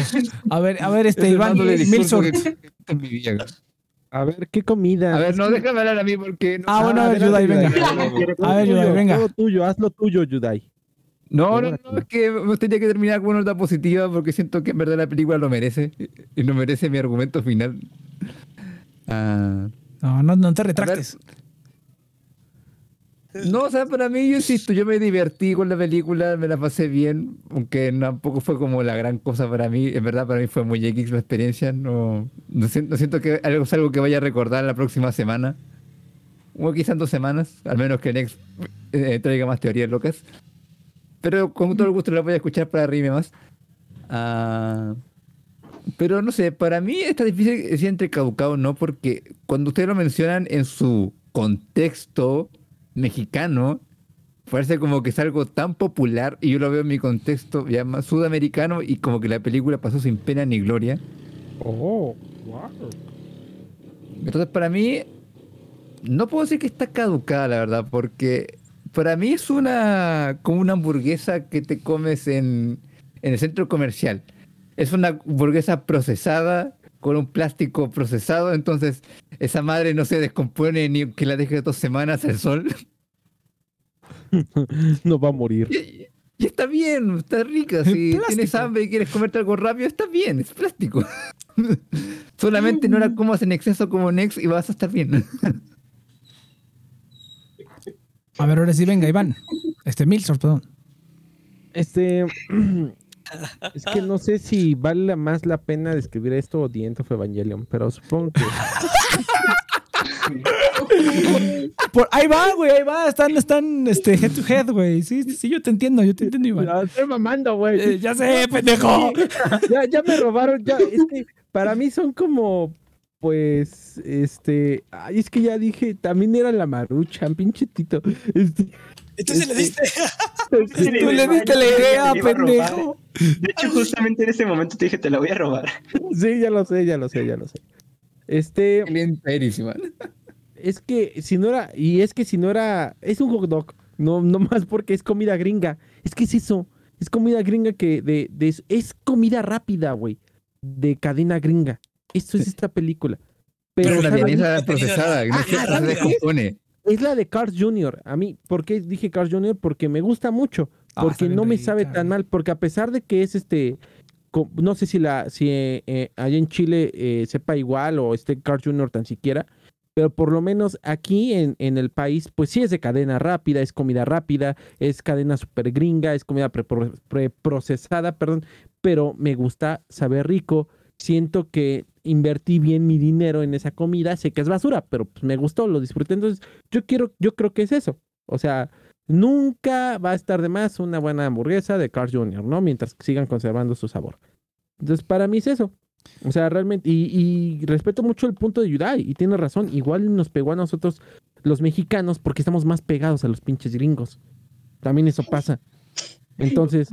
D: A ver, a ver, este,
E: Es el
D: Iván
E: mando
F: A ver, ¿qué comida?
E: A ver, no, déjame hablar a mí porque. No,
D: Ah, bueno, a ver, Yudai, venga. A ver, Yudai, venga.
F: Todo tuyo, haz lo tuyo, Yudai.
E: No, no, no, es que me gustaría que terminara con una nota positiva porque siento que en verdad la película lo merece y no merece mi argumento final. Ah,
D: No, no, no te retractes.
E: No, o sea, para mí, yo insisto, yo me divertí con la película, me la pasé bien, aunque tampoco fue como la gran cosa para mí. En verdad, para mí fue muy X la experiencia. No, no, siento, no siento que algo es algo que vaya a recordar la próxima semana. O quizás dos semanas, al menos que Next eh, traiga más teorías locas. Pero con todo el gusto la voy a escuchar para reírme más. Ah, pero no sé, para mí está difícil decir entre caducado no, porque cuando ustedes lo mencionan en su contexto mexicano, parece como que es algo tan popular y yo lo veo en mi contexto ya más sudamericano y como que la película pasó sin pena ni gloria.
F: Oh, wow.
E: Entonces, para mí, no puedo decir que está caducada, la verdad, porque para mí es una como una hamburguesa que te comes en, en el centro comercial. Es una hamburguesa procesada con un plástico procesado, entonces esa madre no se descompone ni que la deje dos semanas al sol.
F: No va a morir.
E: Y, y está bien, está rica. Si tienes hambre y quieres comerte algo rápido, está bien, es plástico. Solamente no la comas en exceso como Next y vas a estar bien.
D: A ver, ahora sí, venga, Iván. Este, Milsor, perdón.
F: Este. Es que no sé si vale más la pena describir esto o The End of Evangelion, pero supongo que.
D: Por, ahí va, güey, ahí va. Están, están, este, head to head, güey. Sí, sí, yo te entiendo, yo te entiendo, Iván.
F: La estoy mamando, güey.
D: Eh, ya sé, pendejo.
F: ya, ya me robaron, ya. Es que para mí son como pues, este, ay, es que ya dije, también era la maruchan, pinche Tito. Este,
B: Entonces le diste.
F: este,
D: Tú le diste la idea, pendejo.
C: De hecho, justamente en ese momento te dije, te la voy a robar.
F: sí, ya lo sé, ya lo sé, ya lo sé. Este, es que si no era, y es que si no era, es un hot dog, no, no más porque es comida gringa. Es que es eso, es comida gringa que de, de es comida rápida, güey, de cadena gringa. Esto es esta película. Pero,
E: Pero la vienesa procesada, no
B: Ah,
E: se- se descompone.
F: Es la de Cars Jr. A mí, ¿por qué dije Cars Jr.? Porque me gusta mucho,
D: Ah,
F: porque no me sabe tan mal, porque a pesar de que es este, no sé si la, si eh, eh, allá en Chile eh, sepa igual o este Cars Jr. tan siquiera, pero por lo menos aquí en, en el país, pues sí es de cadena rápida, es comida rápida, es cadena super gringa, es comida prepro- preprocesada, perdón, pero me gusta saber rico. Siento que invertí bien mi dinero en esa comida, sé que es basura, pero pues me gustó, lo disfruté. Entonces, yo quiero, yo creo que es eso. O sea, nunca va a estar de más una buena hamburguesa de Carl Jr., ¿no? Mientras sigan conservando su sabor. Entonces, para mí es eso. O sea, realmente, y, y respeto mucho el punto de Yudai, y tiene razón, igual nos pegó a nosotros los mexicanos porque estamos más pegados a los pinches gringos. También eso pasa. Entonces,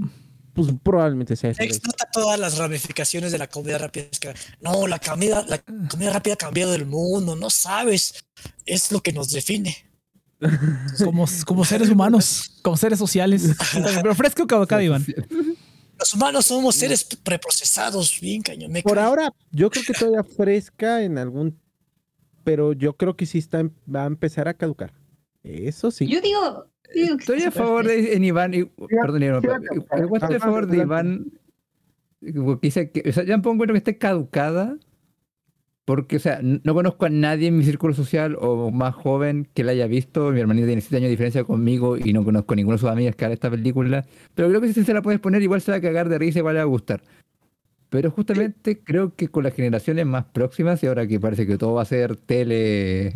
F: pues probablemente sea eso.
B: Explota todas las ramificaciones de la comida rápida. Es que, no, la comida, la comida rápida ha cambiado el mundo, no sabes. Es lo que nos define.
D: Como, como seres humanos, como seres sociales. Pero fresco caducado, Iván.
B: Los humanos somos seres preprocesados, bien cañón.
F: Por
B: cae.
F: ahora, yo creo que todavía fresca en algún. Pero yo creo que sí está, va a empezar a caducar. Eso sí.
A: Yo digo,
E: Estoy a favor de en Iván. y- perdón, Iván, estoy a favor de. Iván. porque dice que, o sea, ya me pongo en cuenta que esté caducada. Porque, o sea, no conozco a nadie en mi círculo social o más joven que la haya visto. Mi hermanita tiene 7 años de diferencia conmigo y no conozco a ninguno de sus amigas que haga esta película. Pero creo que si se la puedes poner, igual se va a cagar de risa, igual le va a gustar. Pero justamente creo que con las generaciones más próximas, y ahora que parece que todo va a ser tele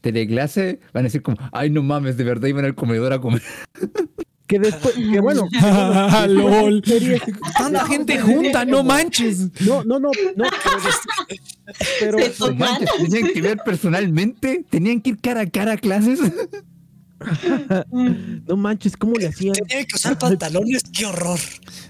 E: teleclase, van a decir como, ay no mames, de verdad iban al comedor a comer.
F: Que después, que bueno.
D: Ah, lol. Tanta gente junta, no manches.
F: No, no, no, no. Pero, pero-
A: Se
E: No manches, tenían que ver personalmente, tenían que ir cara a cara a clases.
F: no manches, ¿cómo le hacían?
B: Tenían que usar pantalones, qué horror.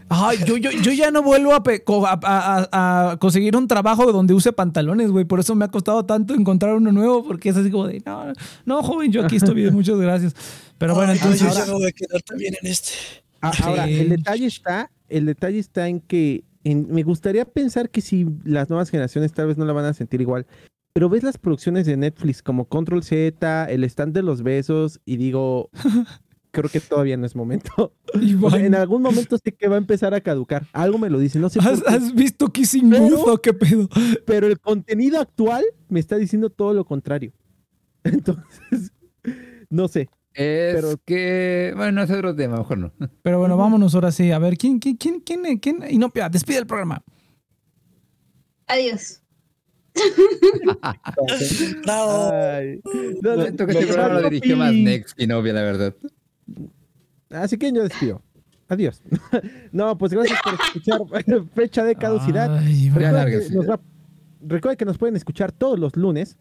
D: Ay, yo, yo, yo ya no vuelvo a, a- a- a conseguir un trabajo donde use pantalones, güey. Por eso me ha costado tanto encontrar uno nuevo, porque es así como de, no, no, joven, yo aquí estoy bien, muchas gracias. Pero bueno,
B: Ay,
D: entonces...
B: yo ya me voy a quedar también en este.
F: Ahora,
D: Sí.
F: el detalle está, el detalle está en que en- me gustaría pensar que si las nuevas generaciones tal vez no la van a sentir igual. Pero ves las producciones de Netflix como Control Z, el stand de los besos, y digo, creo que todavía no es momento. O sea, en algún momento sé que va a empezar a caducar. Algo me lo dice, no sé
D: ¿has,
F: por qué,
D: has visto Kissing Booth o qué pedo?
F: pero el contenido actual me está diciendo todo lo contrario. Entonces, no sé.
E: Es
F: Pero-
E: que, bueno, es otro tema, mejor no.
D: Pero bueno, vámonos ahora sí. A ver, ¿quién, quién, quién, quién, quién? Inopia, despide el programa.
A: Adiós.
B: Bravo.
F: Ay, no, no,
E: Siento que
F: no,
E: este programa lo
F: no,
E: dirigió más
F: Pi.
E: Next que novia, la verdad.
F: Así que yo despido. Adiós. no, pues gracias por escuchar. Fecha de caducidad.
D: Ay,
F: Recuerda que, nos va- recuerda que nos pueden escuchar todos los lunes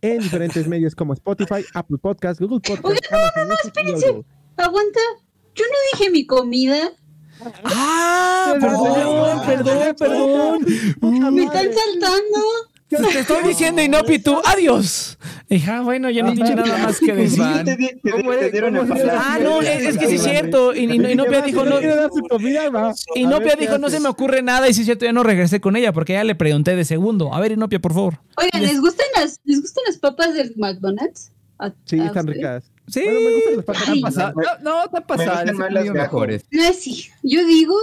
F: en diferentes medios como Spotify, Apple Podcast, Google Podcast, Amazon Music y
A: espérense.
F: Audible.
A: Aguanta. Yo no dije mi comida.
D: Ah, perdón, perdón, perdón.
A: Me están saltando.
D: Te estoy diciendo, Inopi, tú, adiós. Hija, bueno, ya no he dicho nada más que decir.
E: Iván,
C: te di- te-
E: ¿cómo
C: te
E: eres-
C: dieron
E: cómo
C: el
E: se-
C: pase.
D: Ah, no, es, es que sí es cierto. Y, y- y Inopia dijo, no. Inopia
F: A ver, ¿qué
D: dijo, no se me ocurre nada. Y sí es cierto, ya no regresé con ella porque ya le pregunté de segundo. A ver, Inopia, por favor.
A: Oigan, ¿les gustan las, ¿les gustan las papas del McDonald's? ¿A-
F: Sí,
A: a
F: están ricas.
D: Sí.
F: Bueno, me gustan las papas.
A: Ay.
E: Pasado- No, no, está pasada,
C: gustan
E: han
C: más las
E: sido
C: gajo.
E: mejores.
A: No, sí. Yo digo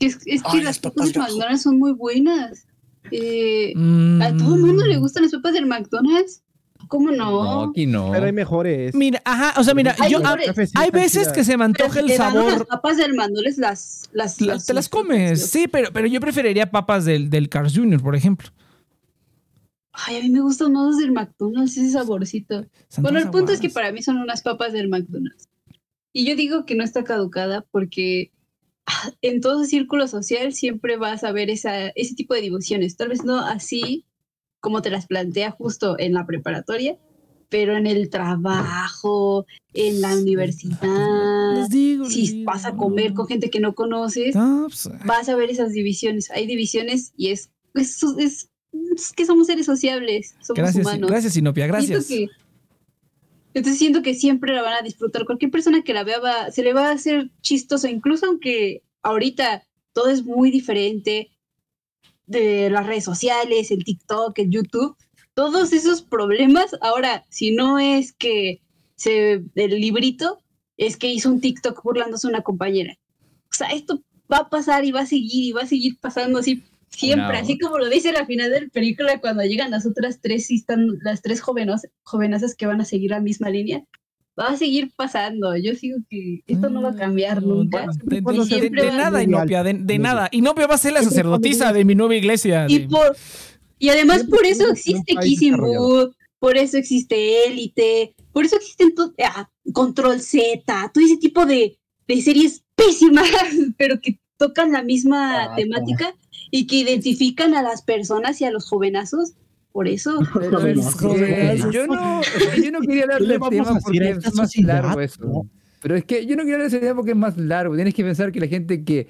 A: que es, es que
B: Ay,
A: las
B: las
A: papas
B: gajo.
A: McDonald's son muy buenas. Eh,
D: Mm.
A: ¿A todo el mundo le gustan las papas del McDonald's? ¿Cómo
E: No,
A: no?
E: aquí no.
F: Pero hay mejores.
D: Mira, ajá, o sea, mira,
A: Ay,
D: yo, hay veces que se me antoja el
A: te dan unas
D: sabor.
A: papas del McDonald's las... las,
D: la-
A: las-
D: te las comes, sí, pero, pero yo preferiría papas del, del Cars Jr., por ejemplo.
A: Ay, a mí me gustan más las del McDonald's, ese saborcito. Bueno, el punto es que para mí son unas papas del McDonald's. Y yo digo que no está caducada porque en todo círculo social siempre vas a ver esa, ese tipo de divisiones. Tal vez no así como te las plantea justo en la preparatoria, pero en el trabajo, en la universidad,
D: Les digo, les
A: si vas a comer con gente que no conoces,
D: No, pues,
A: vas a ver esas divisiones. Hay divisiones y es, es, es- es que somos seres sociables, somos
D: gracias,
A: humanos.
D: gracias, Inopia,
A: Siento
D: gracias.
A: que- entonces siento que siempre la van a disfrutar. Cualquier persona que la vea va, se le va a hacer chistoso, incluso aunque ahorita todo es muy diferente de las redes sociales, el TikTok, el YouTube, todos esos problemas, ahora, si no es que se, el librito, es que hizo un TikTok burlándose de una compañera. O sea, esto va a pasar y va a seguir y va a seguir pasando así siempre, así como lo dice la final de la película cuando llegan las otras tres y están las tres jovenos, jovenazas que van a seguir la misma línea. Va a seguir pasando. Yo sigo que esto no va a cambiar
D: Mm,
A: nunca.
D: De, de- de- de- nada,
F: ser
D: Inopia, de, nada. Inopia va a ser la sacerdotisa de mi nueva iglesia.
A: Y
D: de-
A: por y además por eso existe. Booth, por eso existe Élite, por eso existen to- ah, Control Z, todo ese tipo de, de series pésimas, pero que tocan la misma
C: Ah,
A: temática y que identifican a las personas y a los jovenazos. Por eso.
E: Pero es que yo no, yo quería hablar
F: ¿Qué le
E: del
F: vamos a
E: tema porque es más largo eso.
F: no?
E: Pero es que yo no quiero hablar de ese tema porque es más largo. Tienes que pensar que la gente que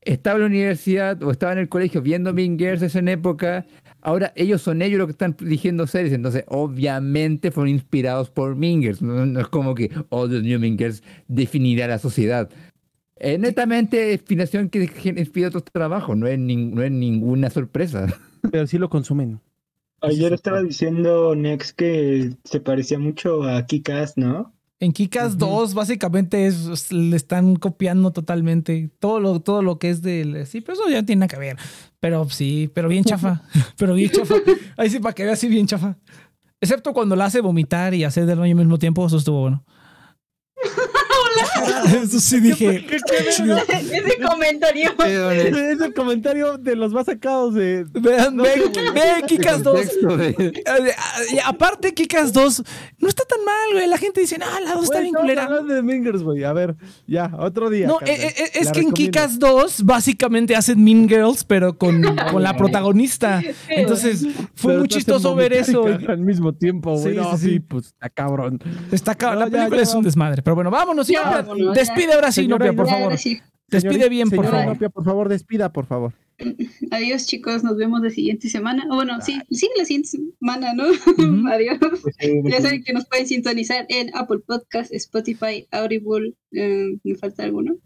E: estaba en la universidad o estaba en el colegio viendo Mean Girls en esa época, ahora ellos son ellos los que están dirigiendo series. Entonces, obviamente fueron inspirados por Mean Girls. No, no es como que, oh, the new Mean Girls definirá la sociedad. Eh, netamente inspiración que inspira otros trabajos, no es, no es ninguna sorpresa.
F: Pero sí lo consumen.
C: Ayer estaba diciendo Nex que se parecía mucho a Kikas, ¿no?
D: En Kikas 2, básicamente, es, es- le están copiando totalmente todo lo, todo lo que es del. Sí, pero eso ya no tiene nada que ver. Pero sí, pero bien chafa. pero bien chafa. Ahí sí, para que veas, sí, bien chafa. Excepto cuando la hace vomitar y hacer del baño al mismo tiempo, eso estuvo bueno. eso sí dije.
A: Ese comentario.
F: Es el comentario de los más sacados de.
D: Vean, vean, vean Kikas 2.
E: Contexto de-
D: Eh, eh, Aparte, Kikas 2 no está tan mal, güey. La gente dice, ah, la 2 está bien culera.
F: de Mingers, güey. A ver, ya, otro día.
D: No, eh, eh, es
F: La
D: que en. Kikas 2 básicamente hacen Mean Girls, pero con, con la protagonista. Entonces fue
F: Pero
D: muy chistoso ver eso.
F: Al mismo tiempo, güey.
D: Sí,
F: No,
D: sí, sí.
F: pues está cabrón.
D: Está ca-
F: No,
D: la película
F: ya,
D: es un desmadre. Pero bueno, vámonos,
A: Ya, Vámonos,
D: Despide ahora sí,
F: Señora
D: Inopia, por favor. Despide bien, por
F: Señora
D: favor.
F: Inopia, por favor, despida, por favor.
A: Adiós, chicos. Nos vemos la siguiente semana. O bueno, sí, sí, la siguiente semana, ¿no? Adiós.
C: Pues, eh,
A: Ya saben que nos pueden sintonizar en Apple Podcast, Spotify, Audible. eh, ¿Me falta alguno?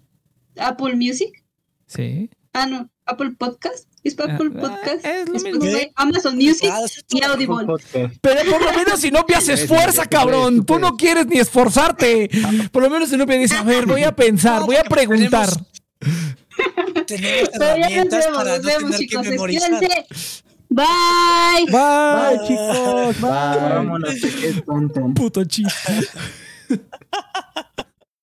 A: Apple Music.
D: Sí.
A: Ah, no. Apple Podcast. Es
D: Ah,
A: Apple
D: ah,
A: Podcast.
D: es lo mismo.
A: Spotify, Amazon Music
B: Ah,
A: y Audible.
C: podcast.
D: Pero por lo menos Inopia se esfuerza, cabrón. Tú no quieres ni esforzarte. Por lo menos Inopia dice, a ver, voy a pensar, voy a preguntar.
B: Tenemos
A: Pero ya nos
B: herramientas
A: vemos,
B: para
A: nos
B: no
A: vemos,
B: tener que
A: chicos.
B: memorizar.
A: Bye.
F: Bye,
D: Bye.
F: chicos. Bye.
C: Vámonos, que es tonto.
D: Puto chiste.